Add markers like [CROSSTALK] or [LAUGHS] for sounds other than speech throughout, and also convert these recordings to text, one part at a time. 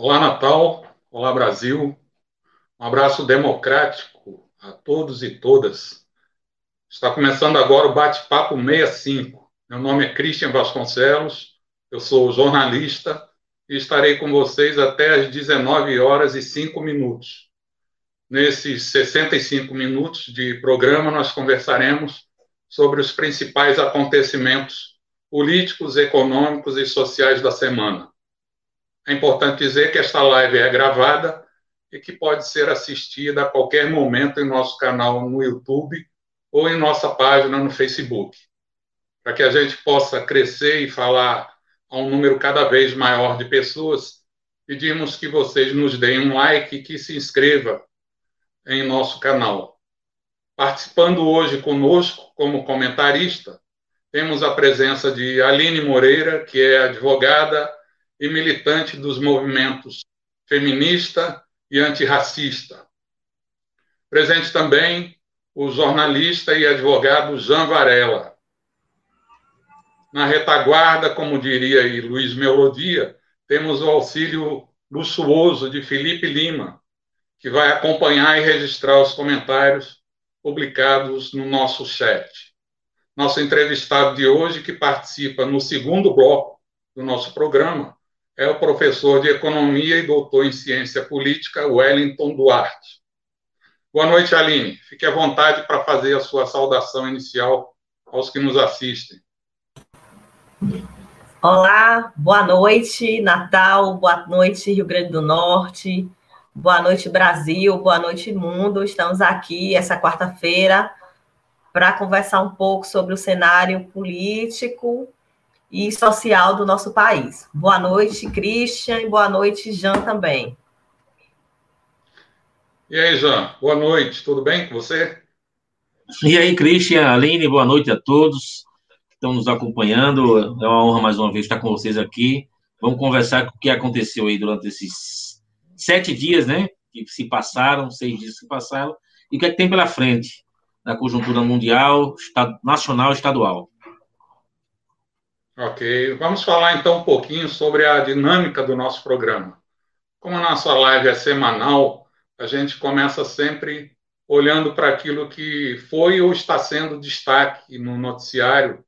Olá, Natal. Olá, Brasil. Um abraço democrático a todos e todas. Está começando agora o Bate-Papo 65. Meu nome é Christian Vasconcelos, eu sou jornalista e estarei com vocês até às 19 horas e 5 minutos. Nesses 65 minutos de programa, nós conversaremos sobre os principais acontecimentos políticos, econômicos e sociais da semana. É importante dizer que esta live é gravada e que pode ser assistida a qualquer momento em nosso canal no YouTube ou em nossa página no Facebook. Para que a gente possa crescer e falar a um número cada vez maior de pessoas, pedimos que vocês nos deem um like e que se inscreva em nosso canal. Participando hoje conosco como comentarista, temos a presença de Aline Moreira, que é advogada e militante dos movimentos feminista e antirracista. Presente também o jornalista e advogado Jean Varela. Na retaguarda, como diria aí Luiz Melodia, temos o auxílio luxuoso de Felipe Lima, que vai acompanhar e registrar os comentários publicados no nosso chat. Nosso entrevistado de hoje, que participa no segundo bloco do nosso programa, é o professor de Economia e doutor em Ciência Política, Wellington Duarte. Boa noite, Aline. Fique à vontade para fazer a sua saudação inicial aos que nos assistem. Olá, boa noite, Natal, boa noite, Rio Grande do Norte, boa noite, Brasil, boa noite, mundo. Estamos aqui essa quarta-feira para conversar um pouco sobre o cenário político e social do nosso país. Boa noite, Christian, e boa noite, Jean, também. E aí, Jean, boa noite, tudo bem com você? E aí, Christian, Aline, boa noite a todos que estão nos acompanhando. É uma honra mais uma vez estar com vocês aqui. Vamos conversar com o que aconteceu aí durante esses sete dias, né? Que se passaram, seis dias que se passaram, e o que é que tem pela frente na conjuntura mundial, nacional e estadual. Ok, vamos falar então um pouquinho sobre a dinâmica do nosso programa. Como a nossa live é semanal, a gente começa sempre olhando para aquilo que foi ou está sendo destaque no noticiário,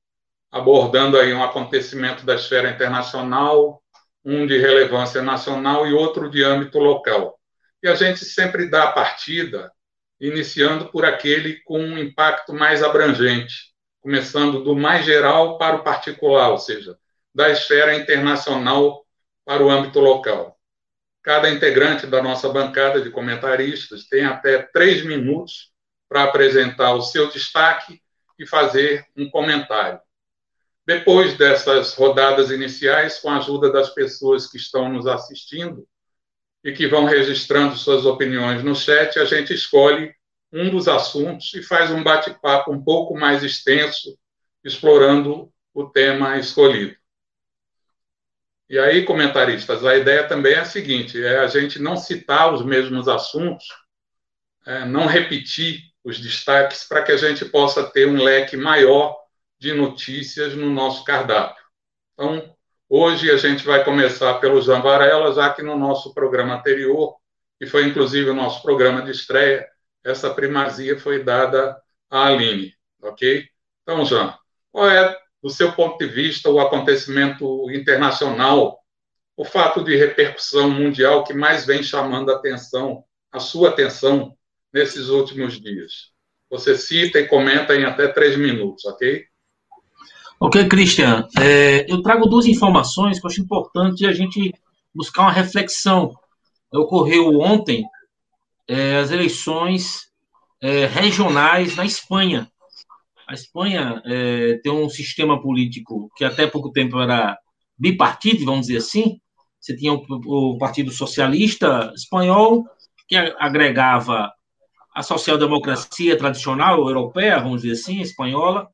abordando aí um acontecimento da esfera internacional, um de relevância nacional e outro de âmbito local. E a gente sempre dá a partida iniciando por aquele com um impacto mais abrangente, começando do mais geral para o particular, ou seja, da esfera internacional para o âmbito local. Cada integrante da nossa bancada de comentaristas tem até três minutos para apresentar o seu destaque e fazer um comentário. Depois dessas rodadas iniciais, com a ajuda das pessoas que estão nos assistindo e que vão registrando suas opiniões no chat, a gente escolhe um dos assuntos e faz um bate-papo um pouco mais extenso, explorando o tema escolhido. E aí, comentaristas, a ideia também é a seguinte: é a gente não citar os mesmos assuntos, é, não repetir os destaques, para que a gente possa ter um leque maior de notícias no nosso cardápio. Então, hoje a gente vai começar pelo Jean Varela, já que no nosso programa anterior, que foi inclusive o nosso programa de estreia, essa primazia foi dada à Aline, ok? Então, Jean, qual é, do seu ponto de vista, o acontecimento internacional, o fato de repercussão mundial que mais vem chamando a atenção, a sua atenção, nesses últimos dias? Você cita e comenta em até três minutos, ok? Ok, Christian. É, eu trago duas informações que eu acho importante a gente buscar uma reflexão. Ocorreu ontem é, as eleições é, regionais na Espanha. A Espanha é, tem um sistema político que até pouco tempo era bipartido, vamos dizer assim. Você tinha o, o Partido Socialista Espanhol, que agregava a social-democracia tradicional europeia, vamos dizer assim, espanhola,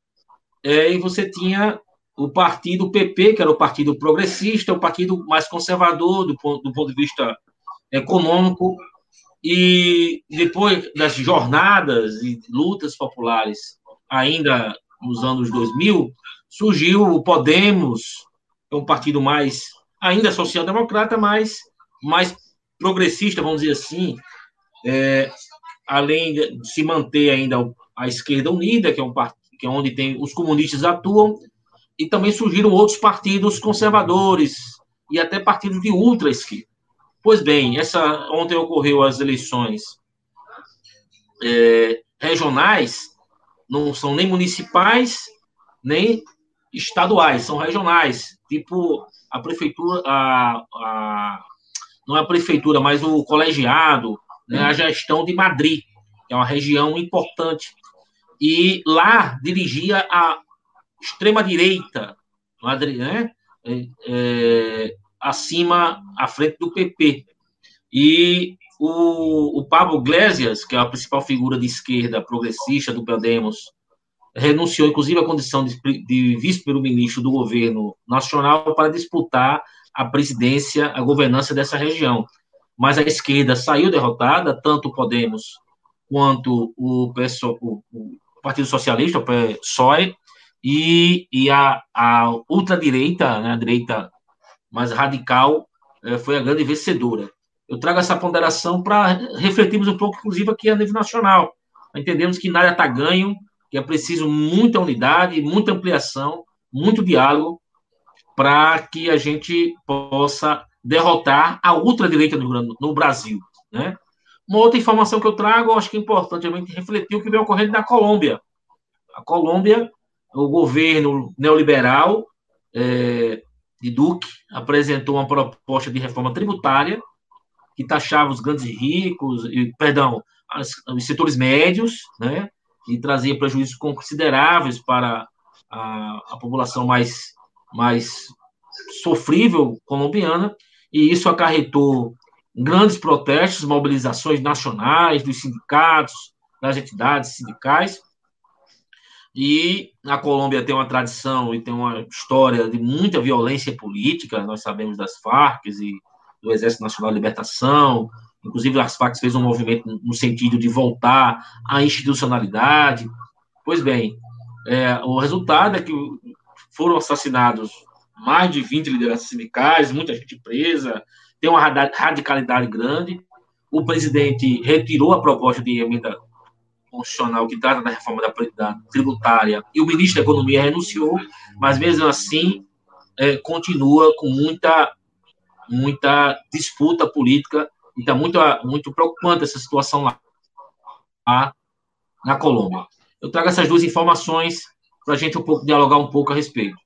é, e você tinha o partido PP, que era o partido progressista, o partido mais conservador do ponto, do ponto de vista econômico, e depois das jornadas e lutas populares, ainda nos anos 2000, surgiu o Podemos, é um partido mais, ainda social-democrata, mas mais progressista, vamos dizer assim, é, além de se manter ainda a esquerda unida, que é, um, que é onde tem os comunistas atuam, e também surgiram outros partidos conservadores e até partidos de ultra-esquerda. Pois bem, essa, ontem ocorreu as eleições é, regionais, não são nem municipais, nem estaduais, são regionais, tipo a prefeitura, a, a, não é a prefeitura, mas o colegiado, né, a gestão de Madrid, que é uma região importante. E lá dirigia a extrema-direita, Madrid, né, é, é, acima, à frente do PP. E o, o Pablo Iglesias, que é a principal figura de esquerda progressista do Podemos, renunciou, inclusive, à condição de, de vice-primeiro-ministro do governo nacional para disputar a presidência, a governança dessa região. Mas a esquerda saiu derrotada, tanto o Podemos quanto o, o, o Partido Socialista, o PSOE, e, e a, a ultradireita, né, a direita mais radical, eh, foi a grande vencedora. Eu trago essa ponderação para refletirmos um pouco, inclusive, aqui a nível nacional. Entendemos que nada está ganho, que é preciso muita unidade, muita ampliação, muito diálogo para que a gente possa derrotar a ultradireita no, no Brasil. Né? Uma outra informação que eu trago, acho que é importante a gente refletir o que vem ocorrendo na Colômbia. A Colômbia, o governo neoliberal é, de Duque apresentou uma proposta de reforma tributária que taxava os grandes ricos, e, perdão, as, os setores médios, né, e trazia prejuízos consideráveis para a, a população mais, mais sofrível colombiana, e isso acarretou grandes protestos, mobilizações nacionais dos sindicatos, das entidades sindicais. E a Colômbia tem uma tradição e tem uma história de muita violência política, nós sabemos das Farc e do Exército Nacional de Libertação, Inclusive, as Farc fez um movimento no sentido de voltar à institucionalidade. Pois bem, é, o resultado é que foram assassinados mais de 20 lideranças sindicais, muita gente presa, tem uma radicalidade grande. O presidente retirou a proposta de emenda constitucional que trata da reforma da, tributária e o ministro da Economia renunciou, mas mesmo assim é, continua com muita, muita disputa política então, muito, muito preocupante essa situação lá, lá na Colômbia. Eu trago essas duas informações para a gente um pouco dialogar um pouco a respeito.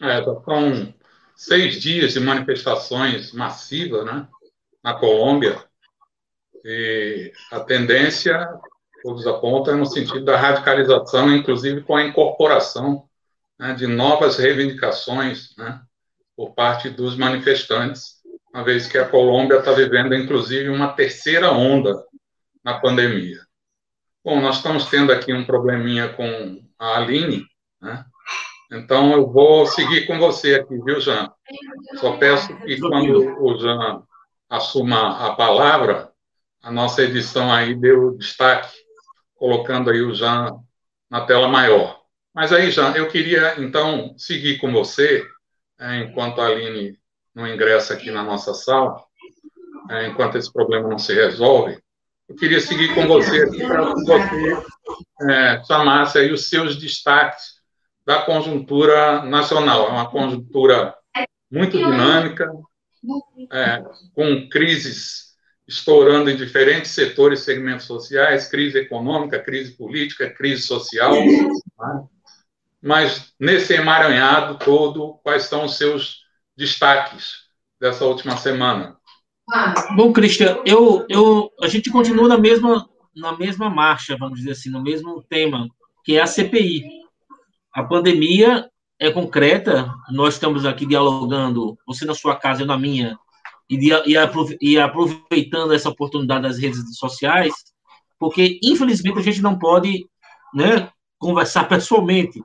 É, são seis dias de manifestações massivas né, na Colômbia. E a tendência, todos apontam, é no sentido da radicalização, inclusive com a incorporação né, de novas reivindicações né, por parte dos manifestantes uma vez que a Colômbia está vivendo, inclusive, uma terceira onda na pandemia. Bom, nós estamos tendo aqui um probleminha com a Aline, né? Então, eu vou seguir com você aqui, viu, Jean? Só peço que quando o Jean assuma a palavra, a nossa edição aí deu destaque, colocando aí o Jean na tela maior. Mas aí, Jean, eu queria, então, seguir com você, é, enquanto a Aline não ingressa aqui na nossa sala, é, enquanto esse problema não se resolve, eu queria seguir com você para que você é, chamasse aí os seus destaques da conjuntura nacional. É uma conjuntura muito dinâmica, é, com crises estourando em diferentes setores segmentos sociais, crise econômica, crise política, crise social. Né? Mas nesse emaranhado todo, quais são os seus destaques dessa última semana? Bom, Cristian, eu, eu, a gente continua na mesma, na mesma marcha, vamos dizer assim, no mesmo tema, que é a CPI. A pandemia é concreta, nós estamos aqui dialogando, você na sua casa, eu na minha, e, aproveitando essa oportunidade das redes sociais, porque, infelizmente, a gente não pode né, conversar [LAUGHS] pessoalmente,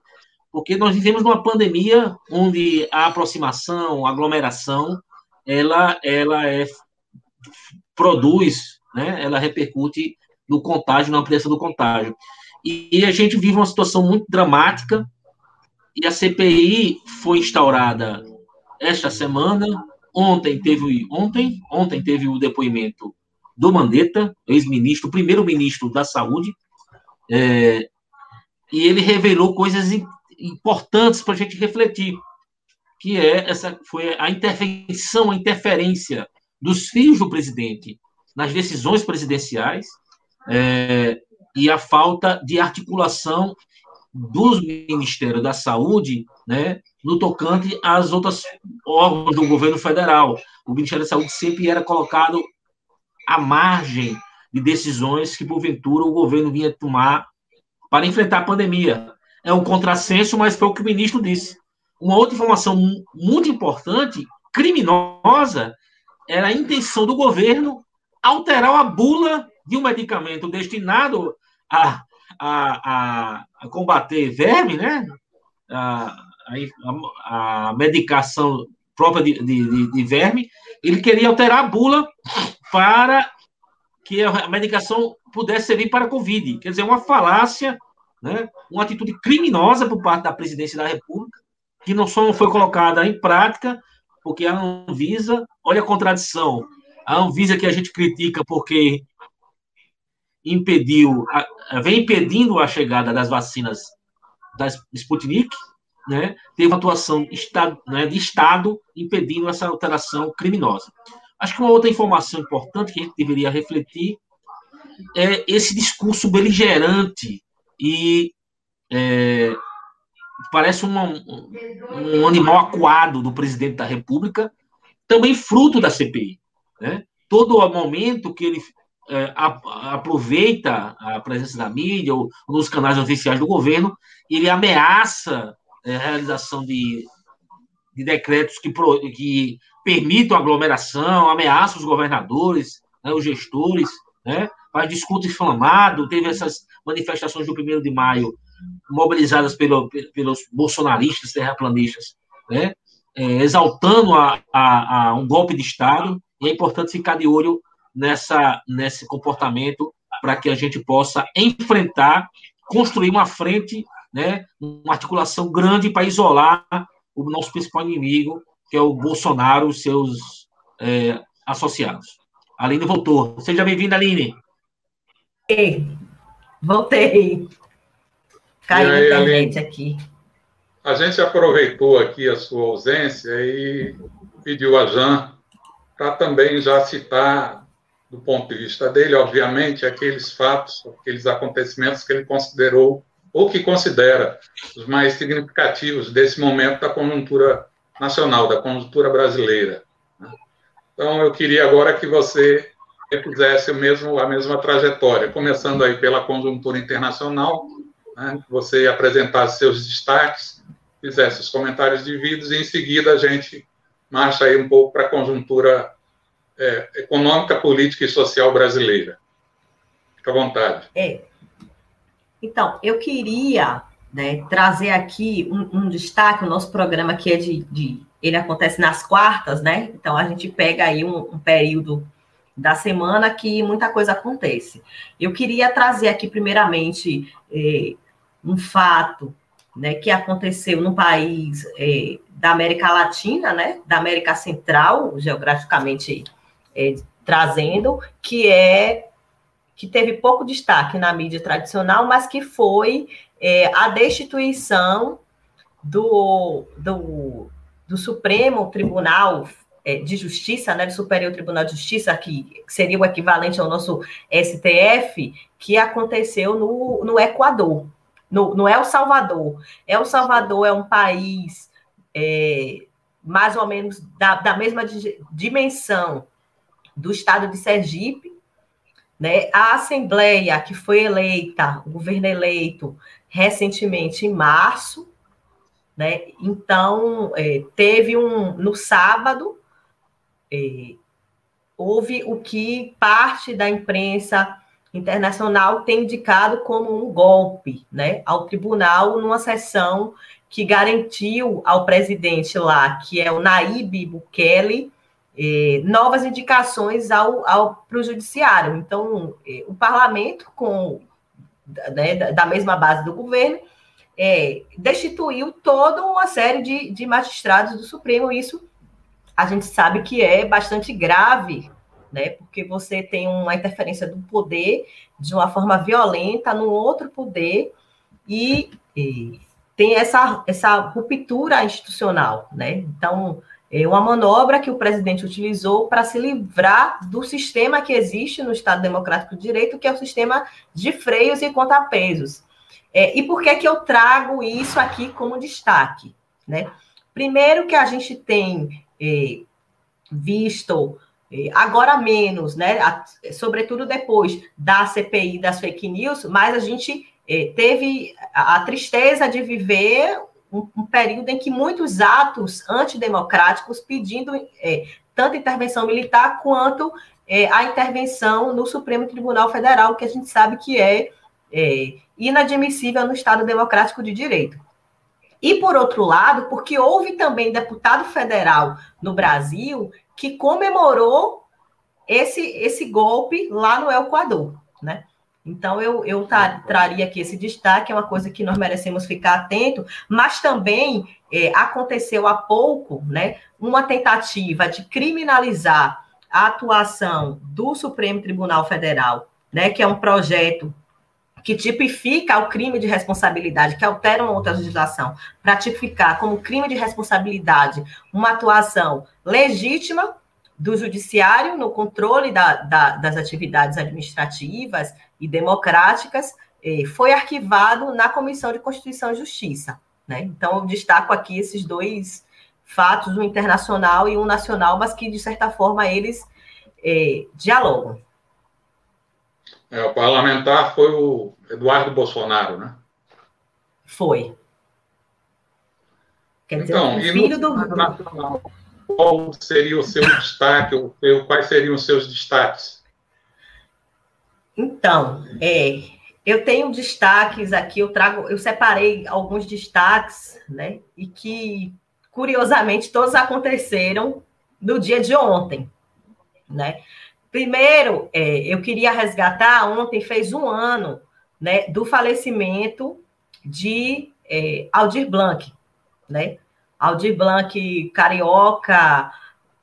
porque nós vivemos numa pandemia onde a aproximação, a aglomeração, ela, ela é, produz, né, ela repercute no contágio, na ampliação do contágio. E, e a gente vive uma situação muito dramática, e a CPI foi instaurada esta semana, ontem teve ontem, ontem teve o depoimento do Mandetta, ex-ministro, primeiro-ministro da Saúde, é, e ele revelou coisas importantes para a gente refletir, que é essa foi a intervenção, a interferência dos filhos do presidente nas decisões presidenciais é, e a falta de articulação dos Ministérios da Saúde, né, no tocante às outras órgãos do governo federal. O Ministério da Saúde sempre era colocado à margem de decisões que, porventura, o governo vinha tomar para enfrentar a pandemia. É um contrassenso, mas foi o que o ministro disse. Uma outra informação muito importante, criminosa, era a intenção do governo alterar a bula de um medicamento destinado a, a, a, a combater verme, né? A, a, a medicação própria de, de, de, verme, ele queria alterar a bula para que a medicação pudesse servir para a Covid. Quer dizer, uma falácia, né? uma atitude criminosa por parte da presidência da República, que não só não foi colocada em prática, porque a Anvisa, olha a contradição, a Anvisa que a gente critica porque impediu, vem impedindo a chegada das vacinas da Sputnik, né, teve atuação né, de Estado impedindo essa alteração criminosa. Acho que uma outra informação importante que a gente deveria refletir é esse discurso beligerante e é, parece um, um animal acuado do presidente da República, também fruto da CPI. Né? Todo o momento que ele é, a, aproveita a presença da mídia ou nos canais oficiais do governo, ele ameaça é, a realização de, de decretos que, pro, que permitam aglomeração, ameaça os governadores, né, os gestores, né, faz discurso inflamado, teve essas manifestações do 1 de maio mobilizadas pelo, pelos bolsonaristas, terraplanistas, né, é, exaltando a, a, a um golpe de Estado, e é importante ficar de olho nessa, nesse comportamento para que a gente possa enfrentar, construir uma frente, né, uma articulação grande para isolar o nosso principal inimigo, que é o Bolsonaro e seus é, associados. Aline voltou. Seja bem-vinda, Aline. Ei, voltei. Caiu a internet aqui. A gente aproveitou aqui a sua ausência e pediu a Jan para também já citar, do ponto de vista dele, obviamente, aqueles fatos, aqueles acontecimentos que ele considerou ou que considera os mais significativos desse momento da conjuntura nacional, da conjuntura brasileira. Né? Então, eu queria agora que você o mesmo, a mesma trajetória, começando aí pela conjuntura internacional, né? você apresentasse seus destaques, fizesse os comentários devidos e, em seguida, a gente marcha aí um pouco para a conjuntura é, econômica, política e social brasileira. Fica à vontade. É. Então, eu queria né, trazer aqui um, um, destaque, o nosso programa aqui é de, de, ele acontece nas quartas, né? Então a gente pega aí um, um período da semana que muita coisa acontece. Eu queria trazer aqui primeiramente é, um fato né, que aconteceu no país é, da América Latina, né, da América Central, geograficamente é, trazendo, que é que teve pouco destaque na mídia tradicional, mas que foi é, a destituição do, do, do Supremo Tribunal é, de Justiça, né, do Superior Tribunal de Justiça, que seria o equivalente ao nosso STF, que aconteceu no, no Equador, no, no El Salvador. El Salvador é um país é, mais ou menos da, da mesma dimensão do estado de Sergipe, né? A Assembleia, que foi eleita, o governo eleito recentemente em março, né? Então, é, teve um. No sábado, é, houve o que parte da imprensa internacional tem indicado como um golpe né, ao tribunal numa sessão que garantiu ao presidente lá, que é o Naíbe Bukele, eh, novas indicações ao, ao, para o judiciário. Então, eh, o parlamento, com né, da mesma base do governo, eh, destituiu toda uma série de, de magistrados do Supremo, isso a gente sabe que é bastante grave, né? Porque você tem uma interferência do poder de uma forma violenta no outro poder e, tem essa, essa ruptura institucional, né? Então, é uma manobra que o presidente utilizou para se livrar do sistema que existe no Estado Democrático de Direito, que é o sistema de freios e contrapesos. É, e por que, que eu trago isso aqui como destaque? Né? Primeiro que a gente tem é, visto, é, agora menos, né? Sobretudo depois da CPI das fake news, mas a gente é, teve a tristeza de viver um, um, período em que muitos atos antidemocráticos pedindo é, tanto intervenção militar quanto é, a intervenção no Supremo Tribunal Federal, que a gente sabe que é, é inadmissível no Estado Democrático de Direito. E, por outro lado, porque houve também deputado federal no Brasil que comemorou esse, esse golpe lá no Equador, né? Então, eu, eu traria aqui esse destaque, é uma coisa que nós merecemos ficar atento, mas também é, aconteceu há pouco né, uma tentativa de criminalizar a atuação do Supremo Tribunal Federal, né, que é um projeto que tipifica o crime de responsabilidade, que altera uma outra legislação, para tipificar como crime de responsabilidade uma atuação legítima do judiciário no controle da, da, das atividades administrativas e democráticas, eh, foi arquivado na Comissão de Constituição e Justiça. Né? Então, eu destaco aqui esses dois fatos, um internacional e um nacional, mas que, de certa forma, eles eh, dialogam. É, o parlamentar foi o Eduardo Bolsonaro, né? Foi. Quer dizer, então, o filho no, do... Nacional, qual seria o seu destaque, ou quais seriam os seus destaques? Então, é, eu tenho destaques aqui, eu trago, eu separei alguns destaques, né? E que, curiosamente, todos aconteceram no dia de ontem, né? Primeiro, é, eu queria resgatar, ontem fez um ano, né, do falecimento de é, Aldir Blanc, né? Aldir Blanc, carioca,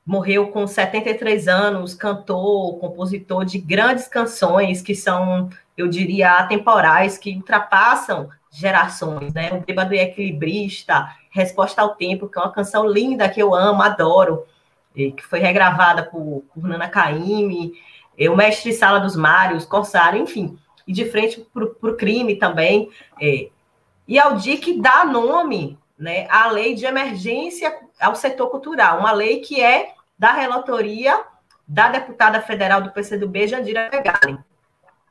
morreu com 73 anos, cantor, compositor de grandes canções que são, eu diria, atemporais, que ultrapassam gerações, né? O Bêbado e Equilibrista, Resposta ao Tempo, que é uma canção linda que eu amo, adoro, que foi regravada por, por Nana Caymmi, o Mestre Sala dos Mários, Corsário, enfim, e de frente para o crime também. É, e Aldir que dá nome né, a lei de emergência ao setor cultural, uma lei que é da relatoria da deputada federal do PCdoB, Jandira Pegalen.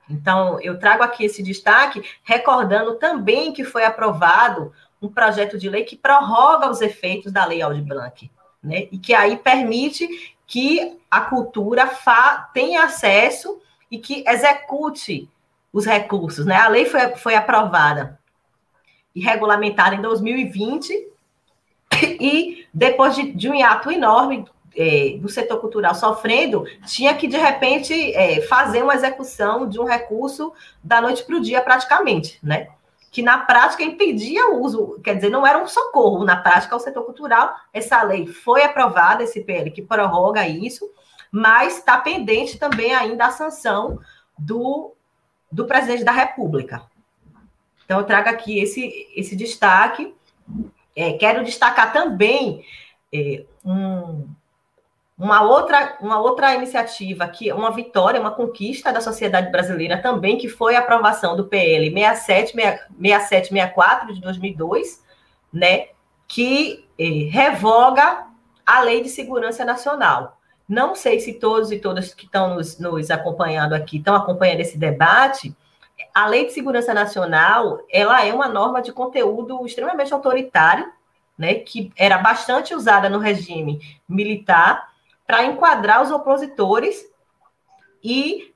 Então, eu trago aqui esse destaque, recordando também que foi aprovado um projeto de lei que prorroga os efeitos da Lei Aldir Blanc, né? E que aí permite que a cultura tenha acesso e que execute os recursos, né? A lei foi, foi aprovada e regulamentada em 2020, e depois de, de um hiato enorme é, do setor cultural sofrendo, tinha que, de repente, é, fazer uma execução de um recurso da noite para o dia, praticamente, né? Que na prática impedia o uso, quer dizer, não era um socorro na prática ao setor cultural. Essa lei foi aprovada, esse PL que prorroga isso, mas está pendente também ainda a sanção do, do presidente da República, então, eu trago aqui esse, esse destaque. É, quero destacar também é, um, uma, outra, uma outra iniciativa, que uma vitória, uma conquista da sociedade brasileira também, que foi a aprovação do PL 6764 de 2002, né, que é, revoga a Lei de Segurança Nacional. Não sei se todos e todas que estão nos, nos acompanhando aqui estão acompanhando esse debate, a Lei de Segurança Nacional, ela é uma norma de conteúdo extremamente autoritário, né, que era bastante usada no regime militar para enquadrar os opositores e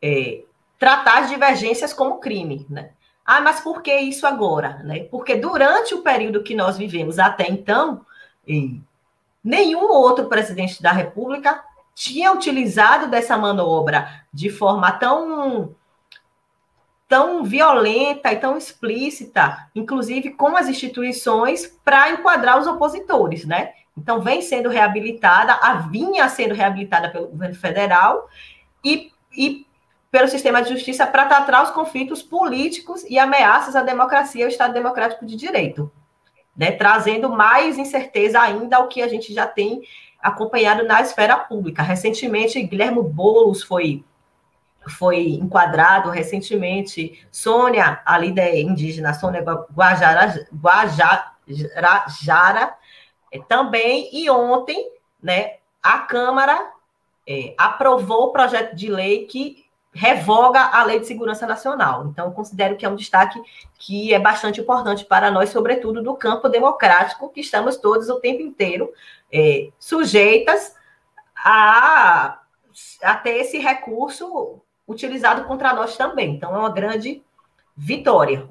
é, tratar as divergências como crime, né? Ah, mas por que isso agora? Né? Porque durante o período que nós vivemos até então, nenhum outro presidente da República tinha utilizado dessa manobra de forma tão tão violenta e tão explícita, inclusive com as instituições, para enquadrar os opositores, né? Então, vem sendo reabilitada, a vinha sendo reabilitada pelo governo federal e, e pelo sistema de justiça para tratar os conflitos políticos e ameaças à democracia e ao Estado Democrático de Direito, né? trazendo mais incerteza ainda ao que a gente já tem acompanhado na esfera pública. Recentemente, Guilherme Boulos foi foi enquadrado recentemente Sônia, a líder indígena Sônia Guajara, é, também, e ontem, né, a Câmara é, aprovou o projeto de lei que revoga a Lei de Segurança Nacional. Então, considero que é um destaque que é bastante importante para nós, sobretudo do campo democrático, que estamos todos o tempo inteiro é, sujeitas a, a ter esse recurso utilizado contra nós também. Então, é uma grande vitória.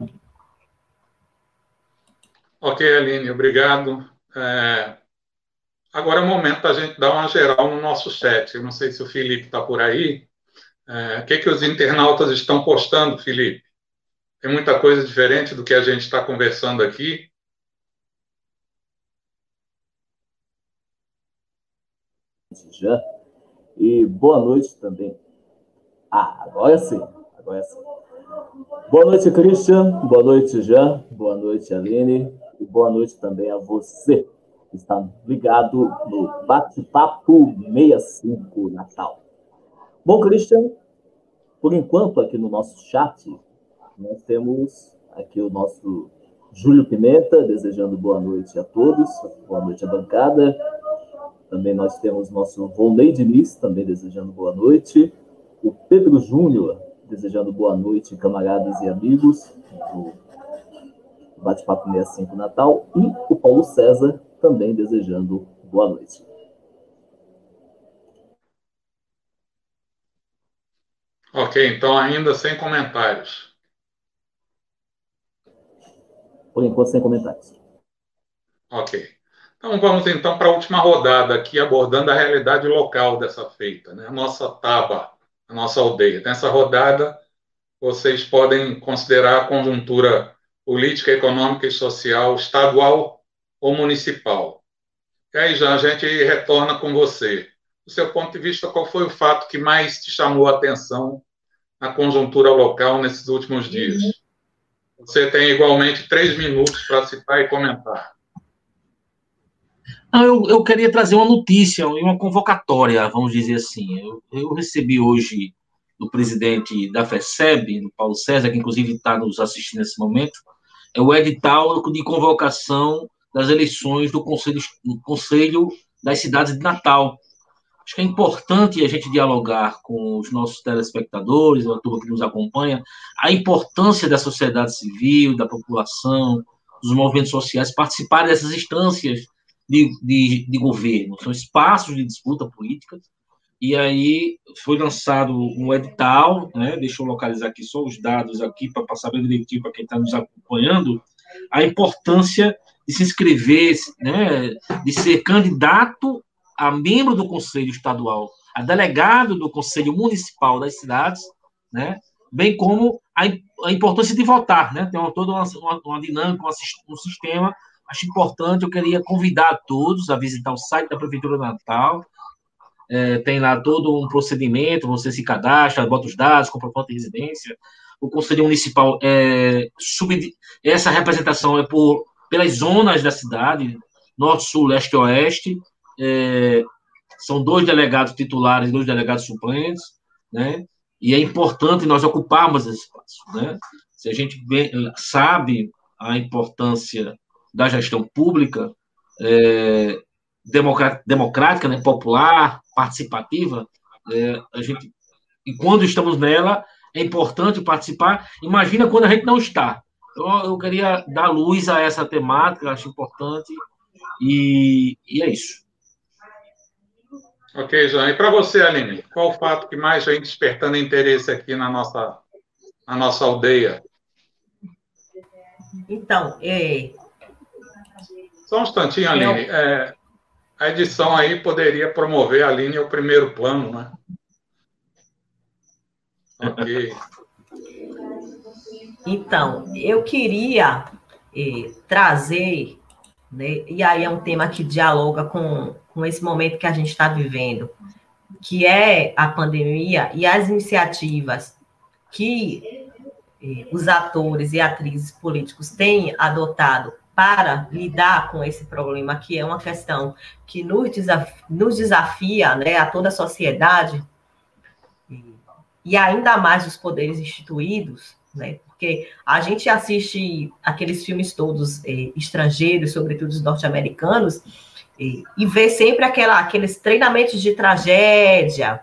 Ok, Aline, obrigado. É... Agora é o momento da gente dar uma geral no nosso chat. Eu não sei se o Felipe está por aí. É... O que, que os internautas estão postando, Felipe? Tem muita coisa diferente do que a gente está conversando aqui. Já. E boa noite também ah, agora sim. Agora sim. Boa noite, Christian. Boa noite, Jean. Boa noite, Aline. E boa noite também a você que está ligado no Bate-Papo 65 Natal. Bom, Christian, por enquanto aqui no nosso chat, nós temos aqui o nosso Júlio Pimenta, desejando boa noite a todos, boa noite à bancada. Também nós temos nosso Volney Diniz, também desejando boa noite o Pedro Júnior, desejando boa noite, camaradas e amigos Bate-Papo 65 Natal, e o Paulo César também desejando boa noite. Ok, então ainda sem comentários. Por enquanto, sem comentários. Ok. Então vamos então para a última rodada aqui, abordando a realidade local dessa feita, né? A nossa TABA a nossa aldeia. Nessa rodada, vocês podem considerar a conjuntura política, econômica e social estadual ou municipal. E aí, já a gente retorna com você. Do seu ponto de vista, qual foi o fato que mais te chamou a atenção na conjuntura local nesses últimos dias? Você tem igualmente três minutos para citar e comentar. Não, eu, eu queria trazer uma notícia e uma convocatória, vamos dizer assim. Eu, eu recebi hoje do presidente da FECEB, do Paulo César, que inclusive está nos assistindo nesse momento, é o edital de convocação das eleições do Conselho, do Conselho das Cidades de Natal. Acho que é importante a gente dialogar com os nossos telespectadores, a turma que nos acompanha, a importância da sociedade civil, da população, dos movimentos sociais participarem dessas instâncias de, de, de governo, são espaços de disputa política. E aí foi lançado um edital, né? Deixa eu localizar aqui só os dados aqui para passar bem direitinho para quem está nos acompanhando, a importância de se inscrever, né? De ser candidato a membro do Conselho Estadual, a delegado do Conselho Municipal das cidades, né? Bem como a, a importância de votar, né? Tem uma, toda uma, uma, uma dinâmica, um sistema acho importante, eu queria convidar todos a visitar o site da Prefeitura Natal. É, tem lá todo um procedimento, você se cadastra, bota os dados, comprovante de residência. O Conselho Municipal, é, sub, essa representação é por, pelas zonas da cidade, norte, sul, leste e oeste. É, são dois delegados titulares dois delegados suplentes, né? E é importante nós ocuparmos esse espaço, né? Se a gente sabe a importância da gestão pública é, democrática, né, popular, participativa, é, a gente, e quando estamos nela, é importante participar. Imagina quando a gente não está. Eu, eu queria dar luz a essa temática, acho importante, e, e é isso. Ok, João. E para você, Aline, qual o fato que mais vem despertando interesse aqui na nossa, na nossa aldeia? Então, é, só um instantinho, Aline. É, a edição aí poderia promover a Aline ao primeiro plano, né? Ok. Então, eu queria eh, trazer né? e aí é um tema que dialoga com, com esse momento que a gente está vivendo, que é a pandemia e as iniciativas que eh, os atores e atrizes políticos têm adotado para lidar com esse problema, que é uma questão que nos desafia, nos desafia né, a toda a sociedade, e, ainda mais os poderes instituídos, né, porque a gente assiste aqueles filmes todos eh, estrangeiros, sobretudo os norte-americanos, e vê sempre aquela, aqueles treinamentos de tragédia,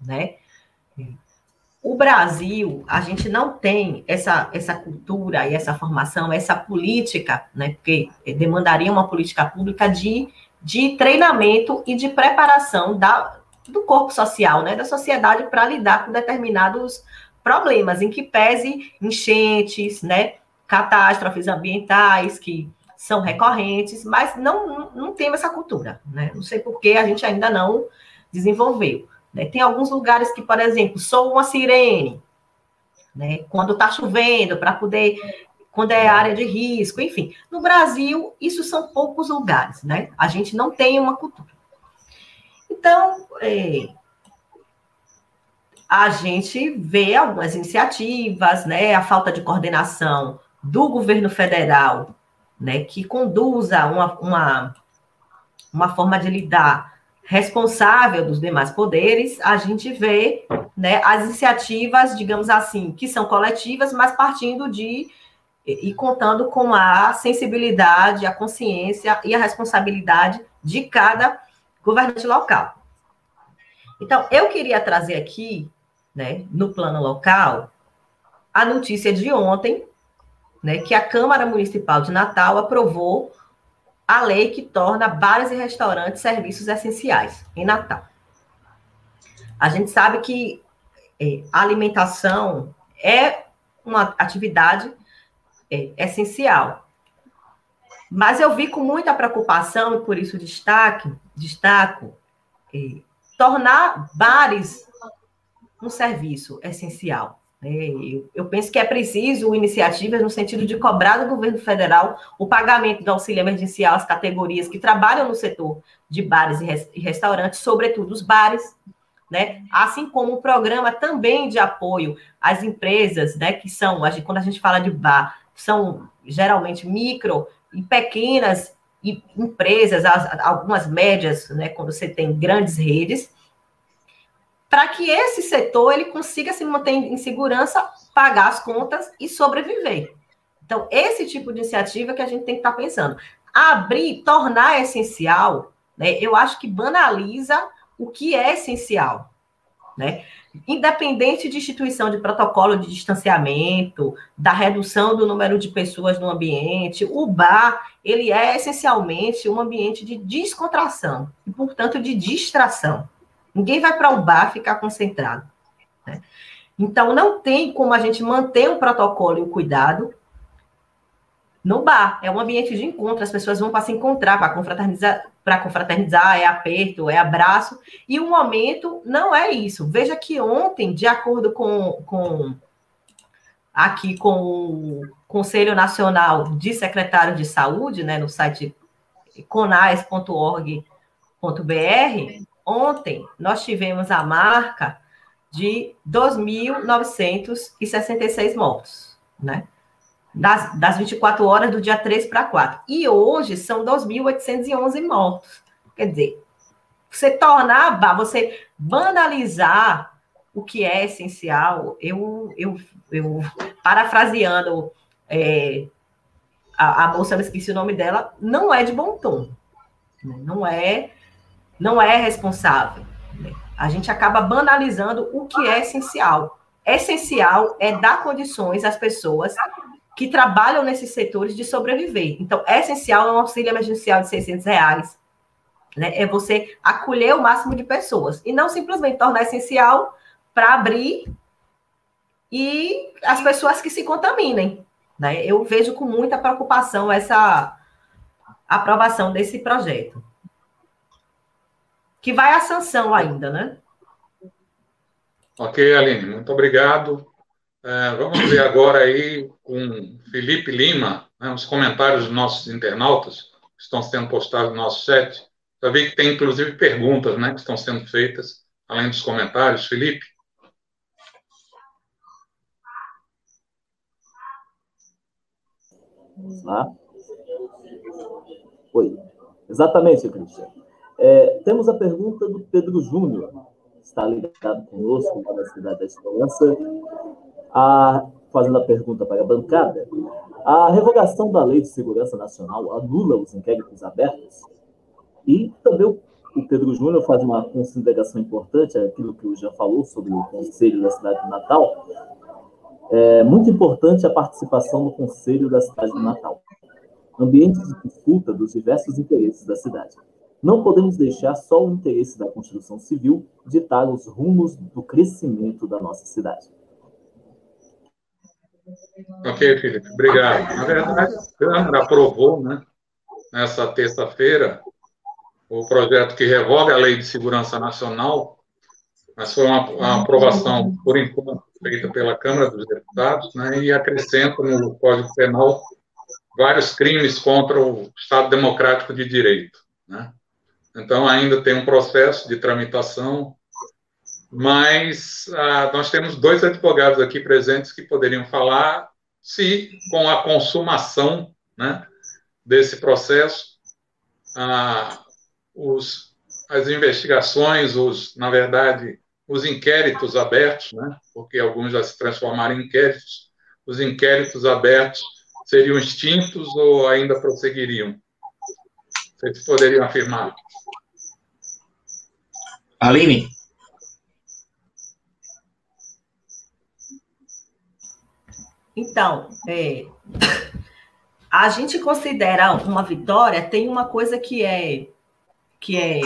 né? O Brasil, a gente não tem essa, essa cultura e essa formação, essa política, né? Porque demandaria uma política pública de, de treinamento e de preparação da, do corpo social, né? Da sociedade para lidar com determinados problemas, em que pese enchentes, né? Catástrofes ambientais que são recorrentes, mas não, não, não temos essa cultura, né? Não sei por que a gente ainda não desenvolveu. Né? Tem alguns lugares que, por exemplo, sou uma sirene, né? quando está chovendo, para poder, quando é área de risco, enfim. No Brasil, isso são poucos lugares, né? A gente não tem uma cultura. Então, é, a gente vê algumas iniciativas, né? A falta de coordenação do governo federal, né? Que conduza uma, uma, uma forma de lidar responsável dos demais poderes, a gente vê né, as iniciativas, digamos assim, que são coletivas, mas partindo de e contando com a sensibilidade, a consciência e a responsabilidade de cada governante local. Então, eu queria trazer aqui, né, no plano local, a notícia de ontem, né, que a Câmara Municipal de Natal aprovou a lei que torna bares e restaurantes serviços essenciais em Natal. A gente sabe que é, alimentação é uma atividade é, essencial. Mas eu vi com muita preocupação, e por isso destaque, destaco, é, tornar bares um serviço essencial. Eu, penso que é preciso iniciativas no sentido de cobrar do governo federal o pagamento do auxílio emergencial às categorias que trabalham no setor de bares e restaurantes, sobretudo os bares, né? Assim como um programa também de apoio às empresas, né? Que são, quando a gente fala de bar, são geralmente micro e pequenas empresas, algumas médias, né? Quando você tem grandes redes para que esse setor ele consiga se manter em segurança, pagar as contas e sobreviver. Então, esse tipo de iniciativa que a gente tem que estar tá pensando. Abrir, tornar essencial, né? Eu acho que banaliza o que é essencial, né? Independente de instituição de protocolo de distanciamento, da redução do número de pessoas no ambiente, o bar, ele é essencialmente um ambiente de descontração e, portanto, de distração. Ninguém vai para o bar ficar concentrado. Né? Então, não tem como a gente manter um protocolo e o cuidado no bar. É um ambiente de encontro, as pessoas vão para se encontrar, para confraternizar, para confraternizar, é aperto, é abraço, e o momento não é isso. Veja que ontem, de acordo com, com aqui com o Conselho Nacional de Secretário de Saúde, né, no site conais.org.br, Ontem nós tivemos a marca de 2.966 mortos, né? Das, das 24 horas do dia 3 para 4. E hoje são 2.811 mortos. Quer dizer, você tornar, você banalizar o que é essencial, eu, eu, eu parafraseando é, a, a moça, eu esqueci o nome dela, não é de bom tom. Né? Não é não é responsável. A gente acaba banalizando o que é essencial. Essencial é dar condições às pessoas que trabalham nesses setores de sobreviver. Então, essencial é um auxílio emergencial de 600 reais. Né? É você acolher o máximo de pessoas e não simplesmente tornar essencial para abrir e as pessoas que se contaminem. Né? Eu vejo com muita preocupação essa aprovação desse projeto que vai à sanção ainda, né? Ok, Aline, muito obrigado. É, vamos ver agora aí com Felipe Lima. né, os comentários dos nossos internautas, que estão sendo postados no nosso chat. Já vi que tem, inclusive, perguntas né, que estão sendo feitas, além dos comentários. Felipe? Vamos lá. Oi. Exatamente, Cristiano. É, temos a pergunta do Pedro Júnior, está ligado conosco na Cidade da Esperança, a, fazendo a pergunta para a bancada. A revogação da Lei de Segurança Nacional anula os inquéritos abertos? E também o, o Pedro Júnior faz uma consideração importante, aquilo que o Jean falou sobre o Conselho da Cidade de Natal. É muito importante a participação no Conselho da Cidade de Natal ambientes de disputa dos diversos interesses da cidade. Não podemos deixar só o interesse da construção civil ditar os rumos do crescimento da nossa cidade. Ok, Felipe, obrigado. Na verdade, a Câmara aprovou, né, nessa terça-feira, o projeto que revoga a Lei de Segurança Nacional, mas foi uma, uma aprovação, por enquanto, feita pela Câmara dos Deputados, né, e acrescenta no Código Penal vários crimes contra o Estado Democrático de Direito. Né? Então, ainda tem um processo de tramitação, mas ah, nós temos dois advogados aqui presentes que poderiam falar se, com a consumação né, desse processo, ah, os, as investigações, os, na verdade, os inquéritos abertos, né, porque alguns já se transformaram em inquéritos, os inquéritos abertos seriam extintos ou ainda prosseguiriam? Vocês poderiam afirmar? Aline? Então, é, a gente considera uma vitória, tem uma coisa que é, que é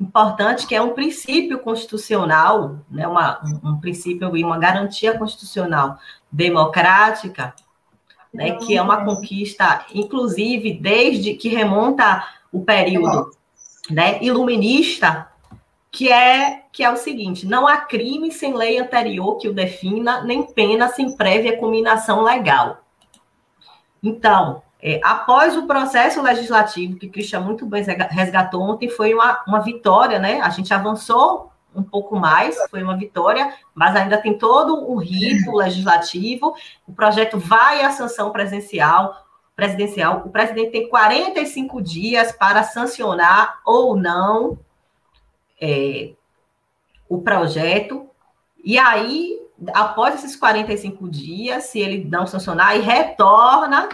importante, que é um princípio constitucional, né, uma, um, um princípio e uma garantia constitucional democrática, né, que é uma conquista, inclusive, desde que remonta o período né, iluminista, que é, que é o seguinte: não há crime sem lei anterior que o defina, nem pena sem prévia combinação legal. Então, é, após o processo legislativo, que Cristian muito bem resgatou ontem, foi uma, uma vitória, né? A gente avançou um pouco mais, foi uma vitória, mas ainda tem todo o rito legislativo. O projeto vai à sanção presencial, presidencial. O presidente tem 45 dias para sancionar ou não é, o projeto. E aí, após esses 45 dias, se ele não sancionar, e retorna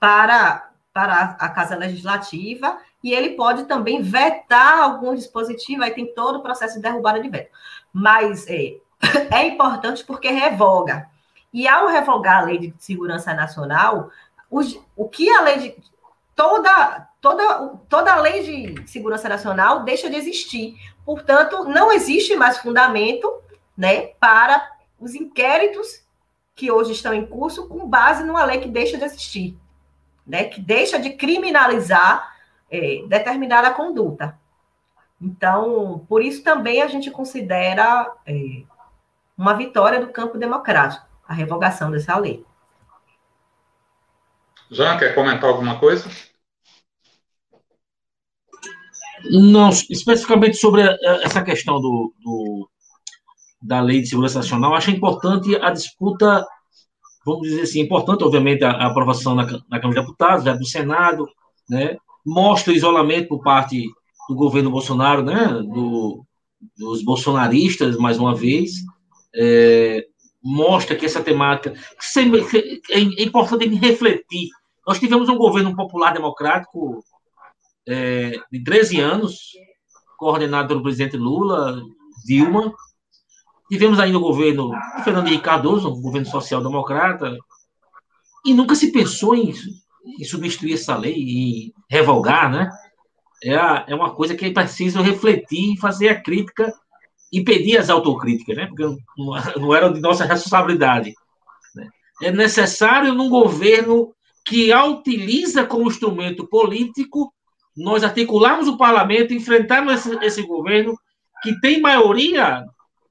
para, para a Casa Legislativa e ele pode também vetar algum dispositivo, aí tem todo o processo de derrubada de veto. Mas é, [COUGHS] é importante porque revoga. E ao revogar a Lei de Segurança Nacional, o, o que a lei de. Toda, toda, toda a lei de segurança nacional deixa de existir. Portanto, não existe mais fundamento né, para os inquéritos que hoje estão em curso com base numa lei que deixa de existir, né, que deixa de criminalizar é, determinada conduta. Então, por isso também a gente considera é, uma vitória do campo democrático, a revogação dessa lei. Jean, quer comentar alguma coisa? Não, especificamente sobre essa questão do, do, da Lei de Segurança Nacional, acho importante a disputa, vamos dizer assim, importante, obviamente, a, a aprovação na, na Câmara de Deputados, já do Senado, né, mostra o isolamento por parte do governo Bolsonaro, né, do, dos bolsonaristas, mais uma vez, é, mostra que essa temática é importante refletir. Nós tivemos um governo popular democrático é, de 13 anos, coordenado pelo presidente Lula, Dilma. Tivemos ainda o governo Fernando Henrique Cardoso, um governo social-democrata, e nunca se pensou em em substituir essa lei e revogar, né? É, é uma coisa que é preciso refletir, fazer a crítica e pedir as autocríticas, né? Porque não, não era de nossa responsabilidade. Né? É necessário, num governo que a utiliza como instrumento político, nós articularmos o parlamento, enfrentarmos esse, esse governo que tem maioria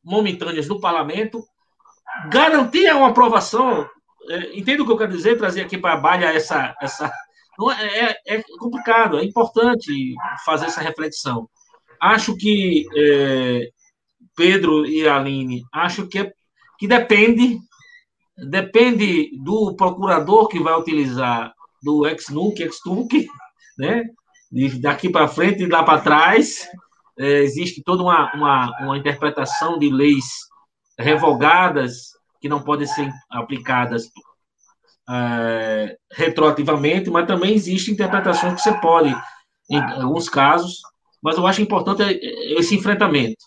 momentânea no parlamento, garantir uma aprovação é, entendo o que eu quero dizer, trazer aqui para a balha essa. essa é, é, é, complicado, é importante fazer essa reflexão. Acho que é, Pedro e Aline, acho que, é, que depende depende do procurador que vai utilizar do ex-NUC, ex-TUC, né? daqui para frente e lá para trás, é, existe toda uma, uma, uma interpretação de leis revogadas que não podem ser aplicadas é, retroativamente, mas também existem interpretações que você pode, em alguns casos, mas eu acho importante esse enfrentamento.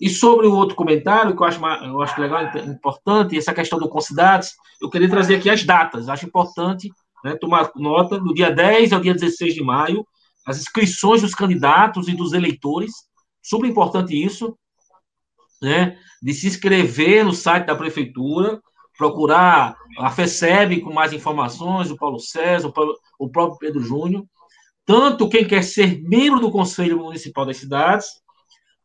E sobre o outro comentário, que eu acho, eu acho legal, importante, essa questão do Concidades, eu queria trazer aqui as datas. Acho importante né, tomar nota, do dia 10 ao dia 16 de maio, as inscrições dos candidatos e dos eleitores, super importante isso, né, de se inscrever no site da prefeitura, procurar a FECEB com mais informações, o Paulo César, o próprio Pedro Júnior, tanto quem quer ser membro do Conselho Municipal das Cidades,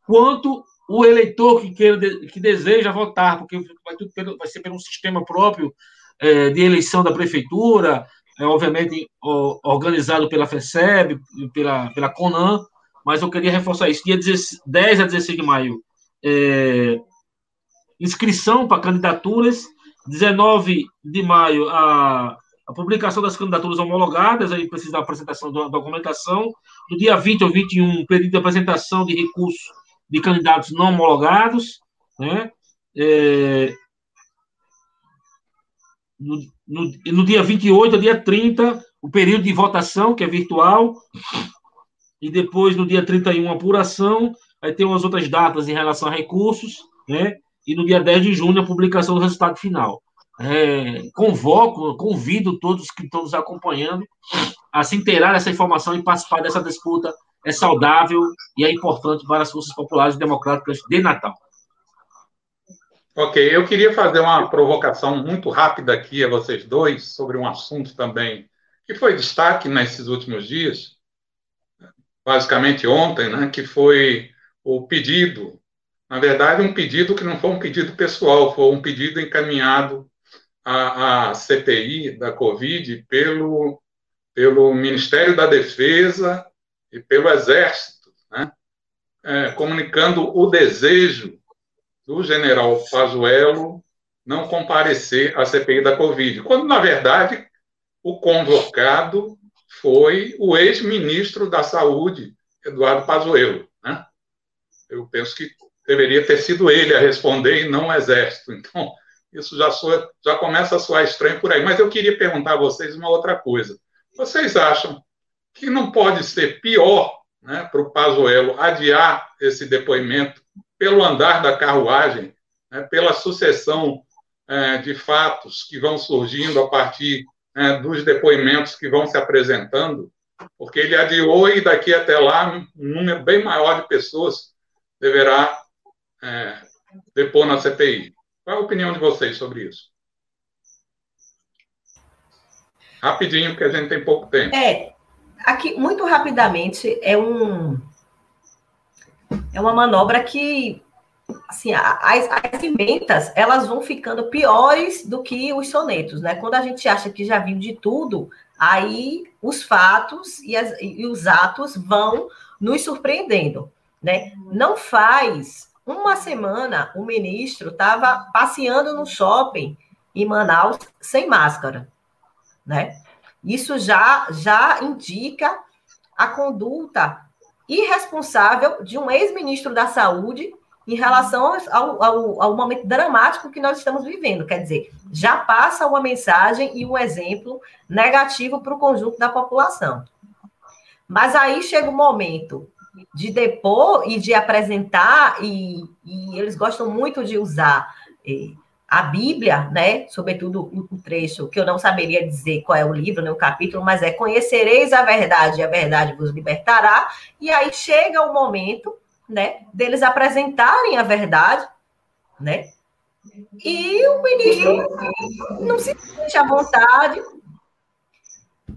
quanto o eleitor que, queira, que deseja votar, porque vai, tudo pelo, vai ser pelo sistema próprio é, de eleição da prefeitura, é, obviamente organizado pela FECEB, pela, pela CONAN, mas eu queria reforçar isso. Dia 10 a 16 de maio, é, inscrição para candidaturas, 19 de maio, a, a publicação das candidaturas homologadas, aí precisa da apresentação da documentação, do dia 20 ao 21, período de apresentação de recursos de candidatos não homologados, né? É, no, no, no dia 28 ao dia 30, o período de votação, que é virtual, e depois, no dia 31, apuração, aí tem umas outras datas em relação a recursos, né? E no dia 10 de junho, a publicação do resultado final. É, convoco, convido todos que estão nos acompanhando a se inteirar dessa informação e participar dessa disputa é saudável e é importante para as forças populares e democráticas de Natal. Ok, eu queria fazer uma provocação muito rápida aqui a vocês dois sobre um assunto também que foi destaque nesses últimos dias, basicamente ontem, né, que foi o pedido, na verdade, um pedido que não foi um pedido pessoal, foi um pedido encaminhado à, à CPI da Covid pelo, pelo Ministério da Defesa e pelo Exército, né? é, comunicando o desejo do general Pazuello não comparecer à CPI da Covid, quando, na verdade, o convocado foi o ex-ministro da Saúde, Eduardo Pazuello. Né? Eu penso que deveria ter sido ele a responder e não o Exército. Então, isso já, soa, já começa a soar estranho por aí. Mas eu queria perguntar a vocês uma outra coisa. Vocês acham que não pode ser pior né, para o Pazuello adiar esse depoimento pelo andar da carruagem, né, pela sucessão é, de fatos que vão surgindo a partir é, dos depoimentos que vão se apresentando, porque ele adiou e daqui até lá um número bem maior de pessoas deverá é, depor na CPI. Qual é a opinião de vocês sobre isso? Rapidinho, porque a gente tem pouco tempo. É, aqui, muito rapidamente, é um é uma manobra que assim, as, as emendas, elas vão ficando piores do que os sonetos, né? Quando a gente acha que já viu de tudo, aí os fatos e, as, e os atos vão nos surpreendendo, né? Não faz uma semana o ministro estava passeando no shopping em Manaus sem máscara, né? Isso já, já indica a conduta irresponsável de um ex-ministro da Saúde em relação ao, ao, ao, momento dramático que nós estamos vivendo. Quer dizer, já passa uma mensagem e um exemplo negativo para o conjunto da população. Mas aí chega o momento de depor e de apresentar, e, e eles gostam muito de usar eh, a Bíblia, né, sobretudo um trecho que eu não saberia dizer qual é o livro, nem né, o capítulo, mas é conhecereis a verdade e a verdade vos libertará. E aí chega o momento, né, deles apresentarem a verdade, né? E o ministro não se sente à vontade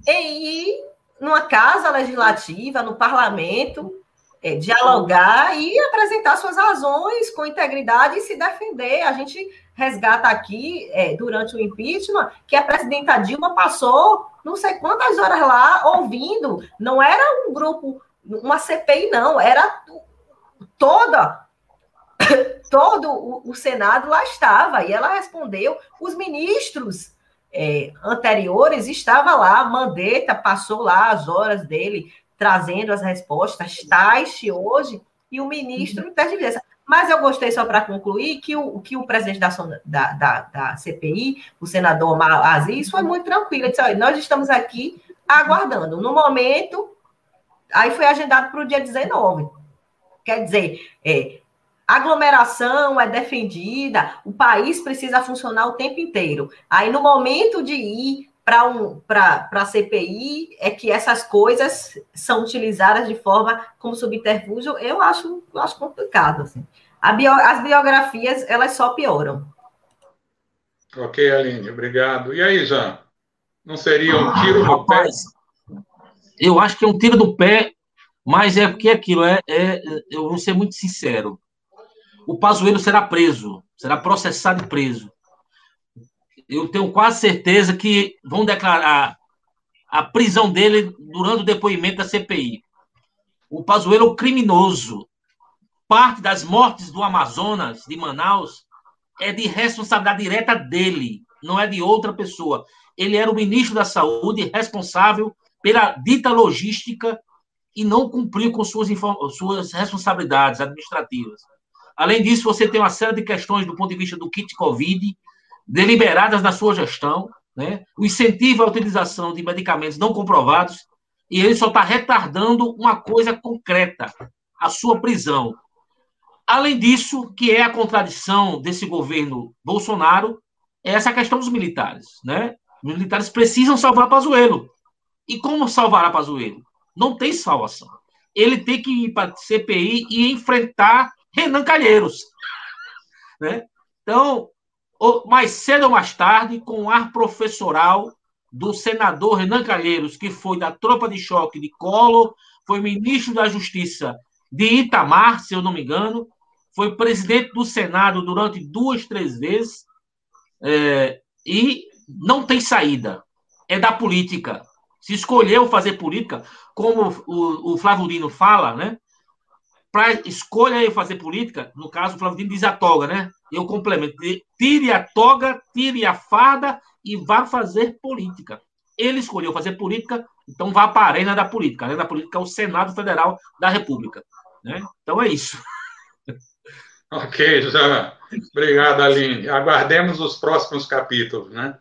em ir numa casa legislativa, no parlamento, é, dialogar e apresentar suas razões com integridade e se defender. A gente resgata aqui, é, durante o impeachment, que a presidenta Dilma passou não sei quantas horas lá ouvindo. Não era um grupo, uma CPI, não, era toda. [COUGHS] Todo o, o Senado lá estava, e ela respondeu. Os ministros é, anteriores estavam lá, Mandetta passou lá as horas dele trazendo as respostas, tais hoje, e o ministro uhum. interviencia. Mas eu gostei, só para concluir, que o, que o presidente da, da, da, da CPI, o senador Aziz, foi muito tranquilo. Ele disse: Olha, nós estamos aqui aguardando. No momento, aí foi agendado para o dia 19. Quer dizer, é, aglomeração é defendida, o país precisa funcionar o tempo inteiro. Aí, no momento de ir para um, a CPI, é que essas coisas são utilizadas de forma como subterfúgio, eu acho, eu acho complicado. Assim. Bio, as biografias, elas só pioram. Ok, Aline, obrigado. E aí, Jean? Não seria um tiro no pé? Eu acho que é um tiro no pé, mas é porque aquilo é, é eu vou ser muito sincero o Pazuello será preso, será processado e preso. Eu tenho quase certeza que vão declarar a prisão dele durante o depoimento da CPI. O Pazuello é um criminoso. Parte das mortes do Amazonas, de Manaus, é de responsabilidade direta dele, não é de outra pessoa. Ele era o ministro da Saúde, responsável pela dita logística e não cumpriu com suas, suas responsabilidades administrativas. Além disso, você tem uma série de questões do ponto de vista do kit Covid, deliberadas na sua gestão, né? o incentivo à utilização de medicamentos não comprovados, e ele só está retardando uma coisa concreta, a sua prisão. Além disso, que é a contradição desse governo Bolsonaro, é essa questão dos militares. Né? Os militares precisam salvar Pazuello. E como salvar a Pazuello? Não tem salvação. Ele tem que ir para a CPI e enfrentar Renan Calheiros. Né? Então, mais cedo ou mais tarde, com o ar professoral do senador Renan Calheiros, que foi da tropa de choque de Collor, foi ministro da Justiça de Itamar, se eu não me engano, foi presidente do Senado durante duas, três vezes, é, e não tem saída. É da política. Se escolheu fazer política, como o, o fala, né? Para escolha e fazer política, no caso, o Flávio diz a toga, né? Eu complemento. Tire a toga, tire a farda e vá fazer política. Ele escolheu fazer política, então vá para a arena da política. A arena da política é o Senado Federal da República. Né? Então é isso. [LAUGHS] Ok, já. Obrigado, Aline. Aguardemos os próximos capítulos, né?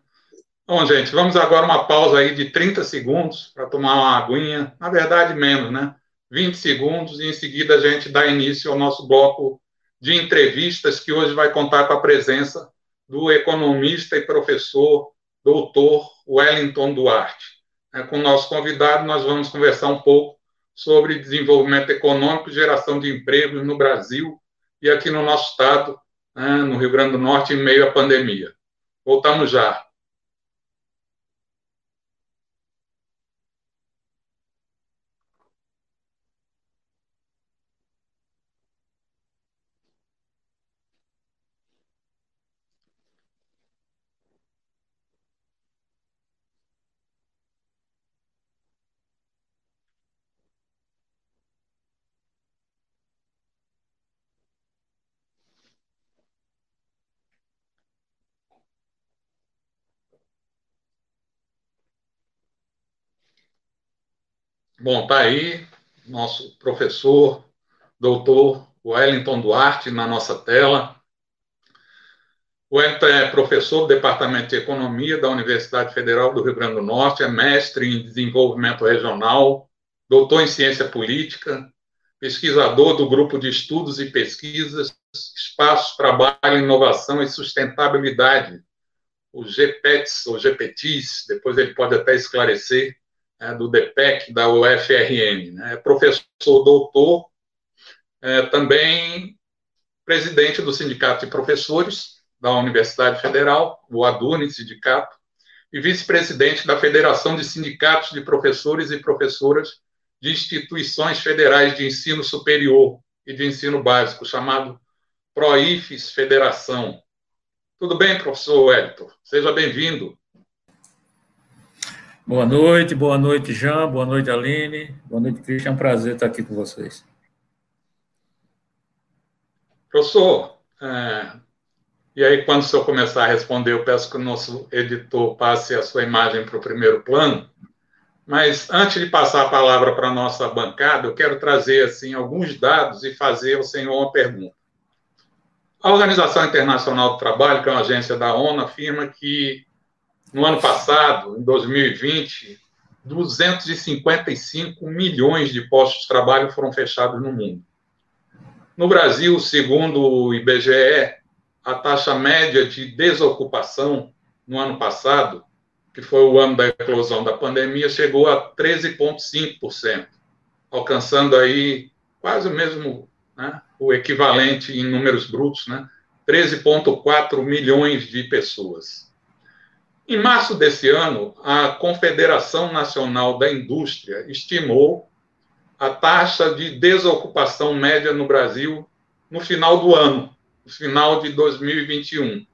Bom, gente, vamos agora uma pausa aí de 30 segundos para tomar uma aguinha. Na verdade, menos, né? 20 segundos, e em seguida a gente dá início ao nosso bloco de entrevistas, que hoje vai contar com a presença do economista e professor doutor Wellington Duarte. É, com o nosso convidado, nós vamos conversar um pouco sobre desenvolvimento econômico geração de empregos no Brasil e aqui no nosso estado, né, no Rio Grande do Norte, em meio à pandemia. Voltamos já. Bom, está aí nosso professor, doutor Wellington Duarte, na nossa tela. O Wellington é professor do Departamento de Economia da Universidade Federal do Rio Grande do Norte, é mestre em desenvolvimento regional, doutor em ciência política, pesquisador do Grupo de Estudos e Pesquisas Espaços, Trabalho, Inovação e Sustentabilidade, o GPETS, ou GPTIS, depois ele pode até esclarecer, é, do DPEC, da UFRN. Né? É professor doutor, é, também presidente do Sindicato de Professores da Universidade Federal, o ADUNE Sindicato, e vice-presidente da Federação de Sindicatos de Professores e Professoras de instituições federais de ensino superior e de ensino básico, chamado PROIFES Federação. Tudo bem, professor Wellington? Seja bem-vindo. Boa noite, boa noite, Jean, boa noite, Aline, boa noite, Cristian. É um prazer estar aqui com vocês. Professor, é, e aí quando o senhor começar a responder, eu peço que o nosso editor passe a sua imagem para o primeiro plano. Mas antes de passar a palavra para a nossa bancada, eu quero trazer assim alguns dados e fazer ao senhor uma pergunta. A Organização Internacional do Trabalho, que é uma agência da ONU, afirma que no ano passado, em 2020, 255 milhões de postos de trabalho foram fechados no mundo. No Brasil, segundo o IBGE, a taxa média de desocupação no ano passado que foi o ano da eclosão da pandemia, chegou a 13,5%, alcançando aí quase o mesmo, né, o equivalente em números brutos, né, 13,4 milhões de pessoas. Em março desse ano, a Confederação Nacional da Indústria estimou a taxa de desocupação média no Brasil no final do ano, no final de 2021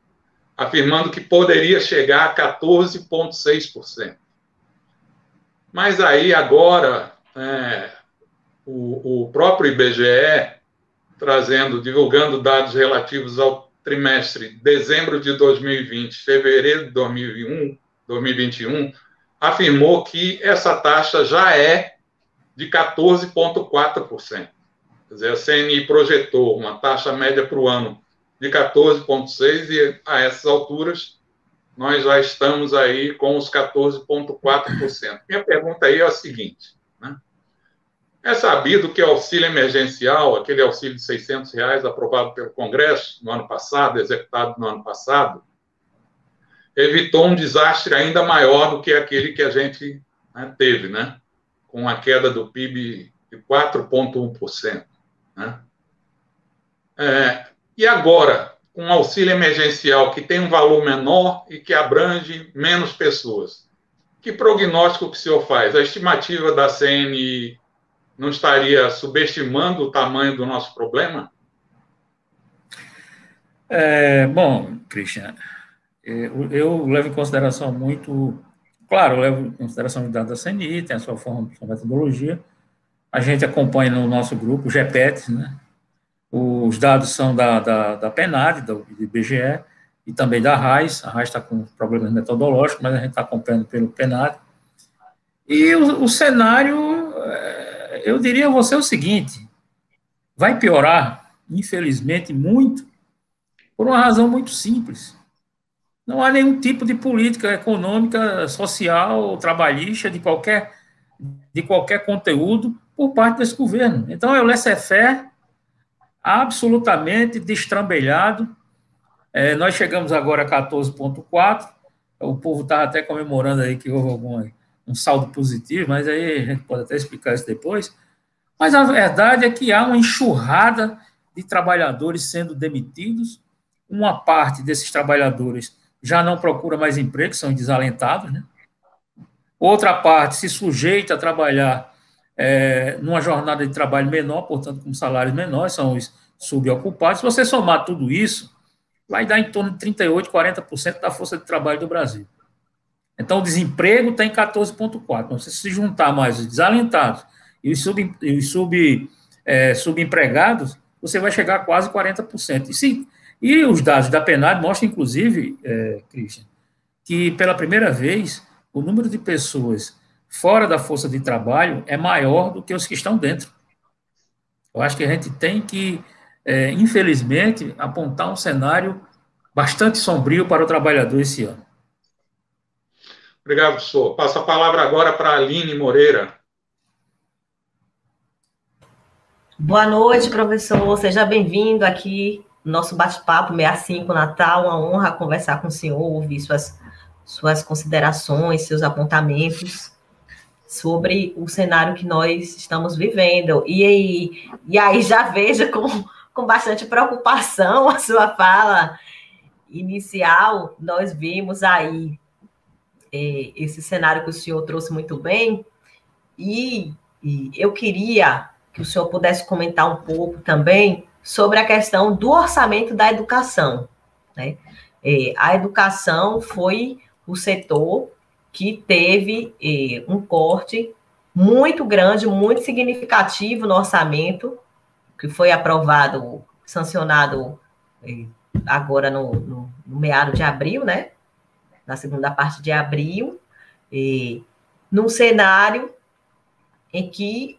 afirmando que poderia chegar a 14,6%. Mas aí, agora, é, o, o próprio IBGE, trazendo, divulgando dados relativos ao trimestre dezembro de 2020, fevereiro de 2021, 2021 afirmou que essa taxa já é de 14,4%. Quer dizer, a CNI projetou uma taxa média para o ano de 14,6% e a essas alturas nós já estamos aí com os 14,4%. Minha pergunta aí é a seguinte? É sabido que o auxílio emergencial, aquele auxílio de 600 reais aprovado pelo Congresso no ano passado, executado no ano passado, evitou um desastre ainda maior do que aquele que a gente né, teve, né? Com a queda do PIB de 4,1%. Né? É, e agora, com um auxílio emergencial que tem um valor menor e que abrange menos pessoas, que prognóstico que o senhor faz? A estimativa da CNI não estaria subestimando o tamanho do nosso problema? É, bom, Christian, eu, eu, levo em consideração muito. Claro, eu levo em consideração os dados da CNI, tem a sua forma, sua metodologia. A gente acompanha no nosso grupo, o GEPET, né? Os dados são da, da, da PENAD, do IBGE, e também da RAIS. A RAIS está com problemas metodológicos, mas a gente está acompanhando pelo PENAD. E o, o cenário, é, eu diria a você o seguinte: vai piorar, infelizmente, muito, por uma razão muito simples. Não há nenhum tipo de política econômica, social, trabalhista, de qualquer, de qualquer conteúdo por parte desse governo. Então, é o laissez-faire absolutamente destrambelhado. É, nós chegamos agora a 14,4. O povo estava até comemorando aí que houve algum um saldo positivo, mas aí a gente pode até explicar isso depois. Mas a verdade é que há uma enxurrada de trabalhadores sendo demitidos. Uma parte desses trabalhadores já não procura mais emprego, são desalentados, né? Outra parte se sujeita a trabalhar é, numa jornada de trabalho menor, portanto, com salários menores, são os subocupados. Se você somar tudo isso, vai dar em torno de 38%, 40% da força de trabalho do Brasil. Então, o desemprego está em 14,4%. Então, se se juntar mais os desalentados e os, sub, e os sub, é, subempregados, você vai chegar a quase 40%. E, sim, e os dados da PNAD mostram, inclusive, é, Christian, que pela primeira vez o número de pessoas fora da força de trabalho é maior do que os que estão dentro. Eu acho que a gente tem que, é, infelizmente, apontar um cenário bastante sombrio para o trabalhador esse ano. Obrigado, professor. Passo a palavra agora para a Aline Moreira. Boa noite, professor. Seja bem-vindo aqui no nosso bate-papo 65 Natal. Uma honra conversar com o senhor, ouvir suas, suas considerações, seus apontamentos sobre o cenário que nós estamos vivendo. E aí, e aí já veja com, com bastante preocupação a sua fala inicial, nós vimos aí é, esse cenário que o senhor trouxe muito bem, e E eu queria que o senhor pudesse comentar um pouco também sobre a questão do orçamento da educação. Né? É, a educação foi o setor que teve é, um corte muito grande, muito significativo no orçamento, que foi aprovado, sancionado é, agora no, no, no meado de abril, né? Na segunda parte de abril, e, num cenário em que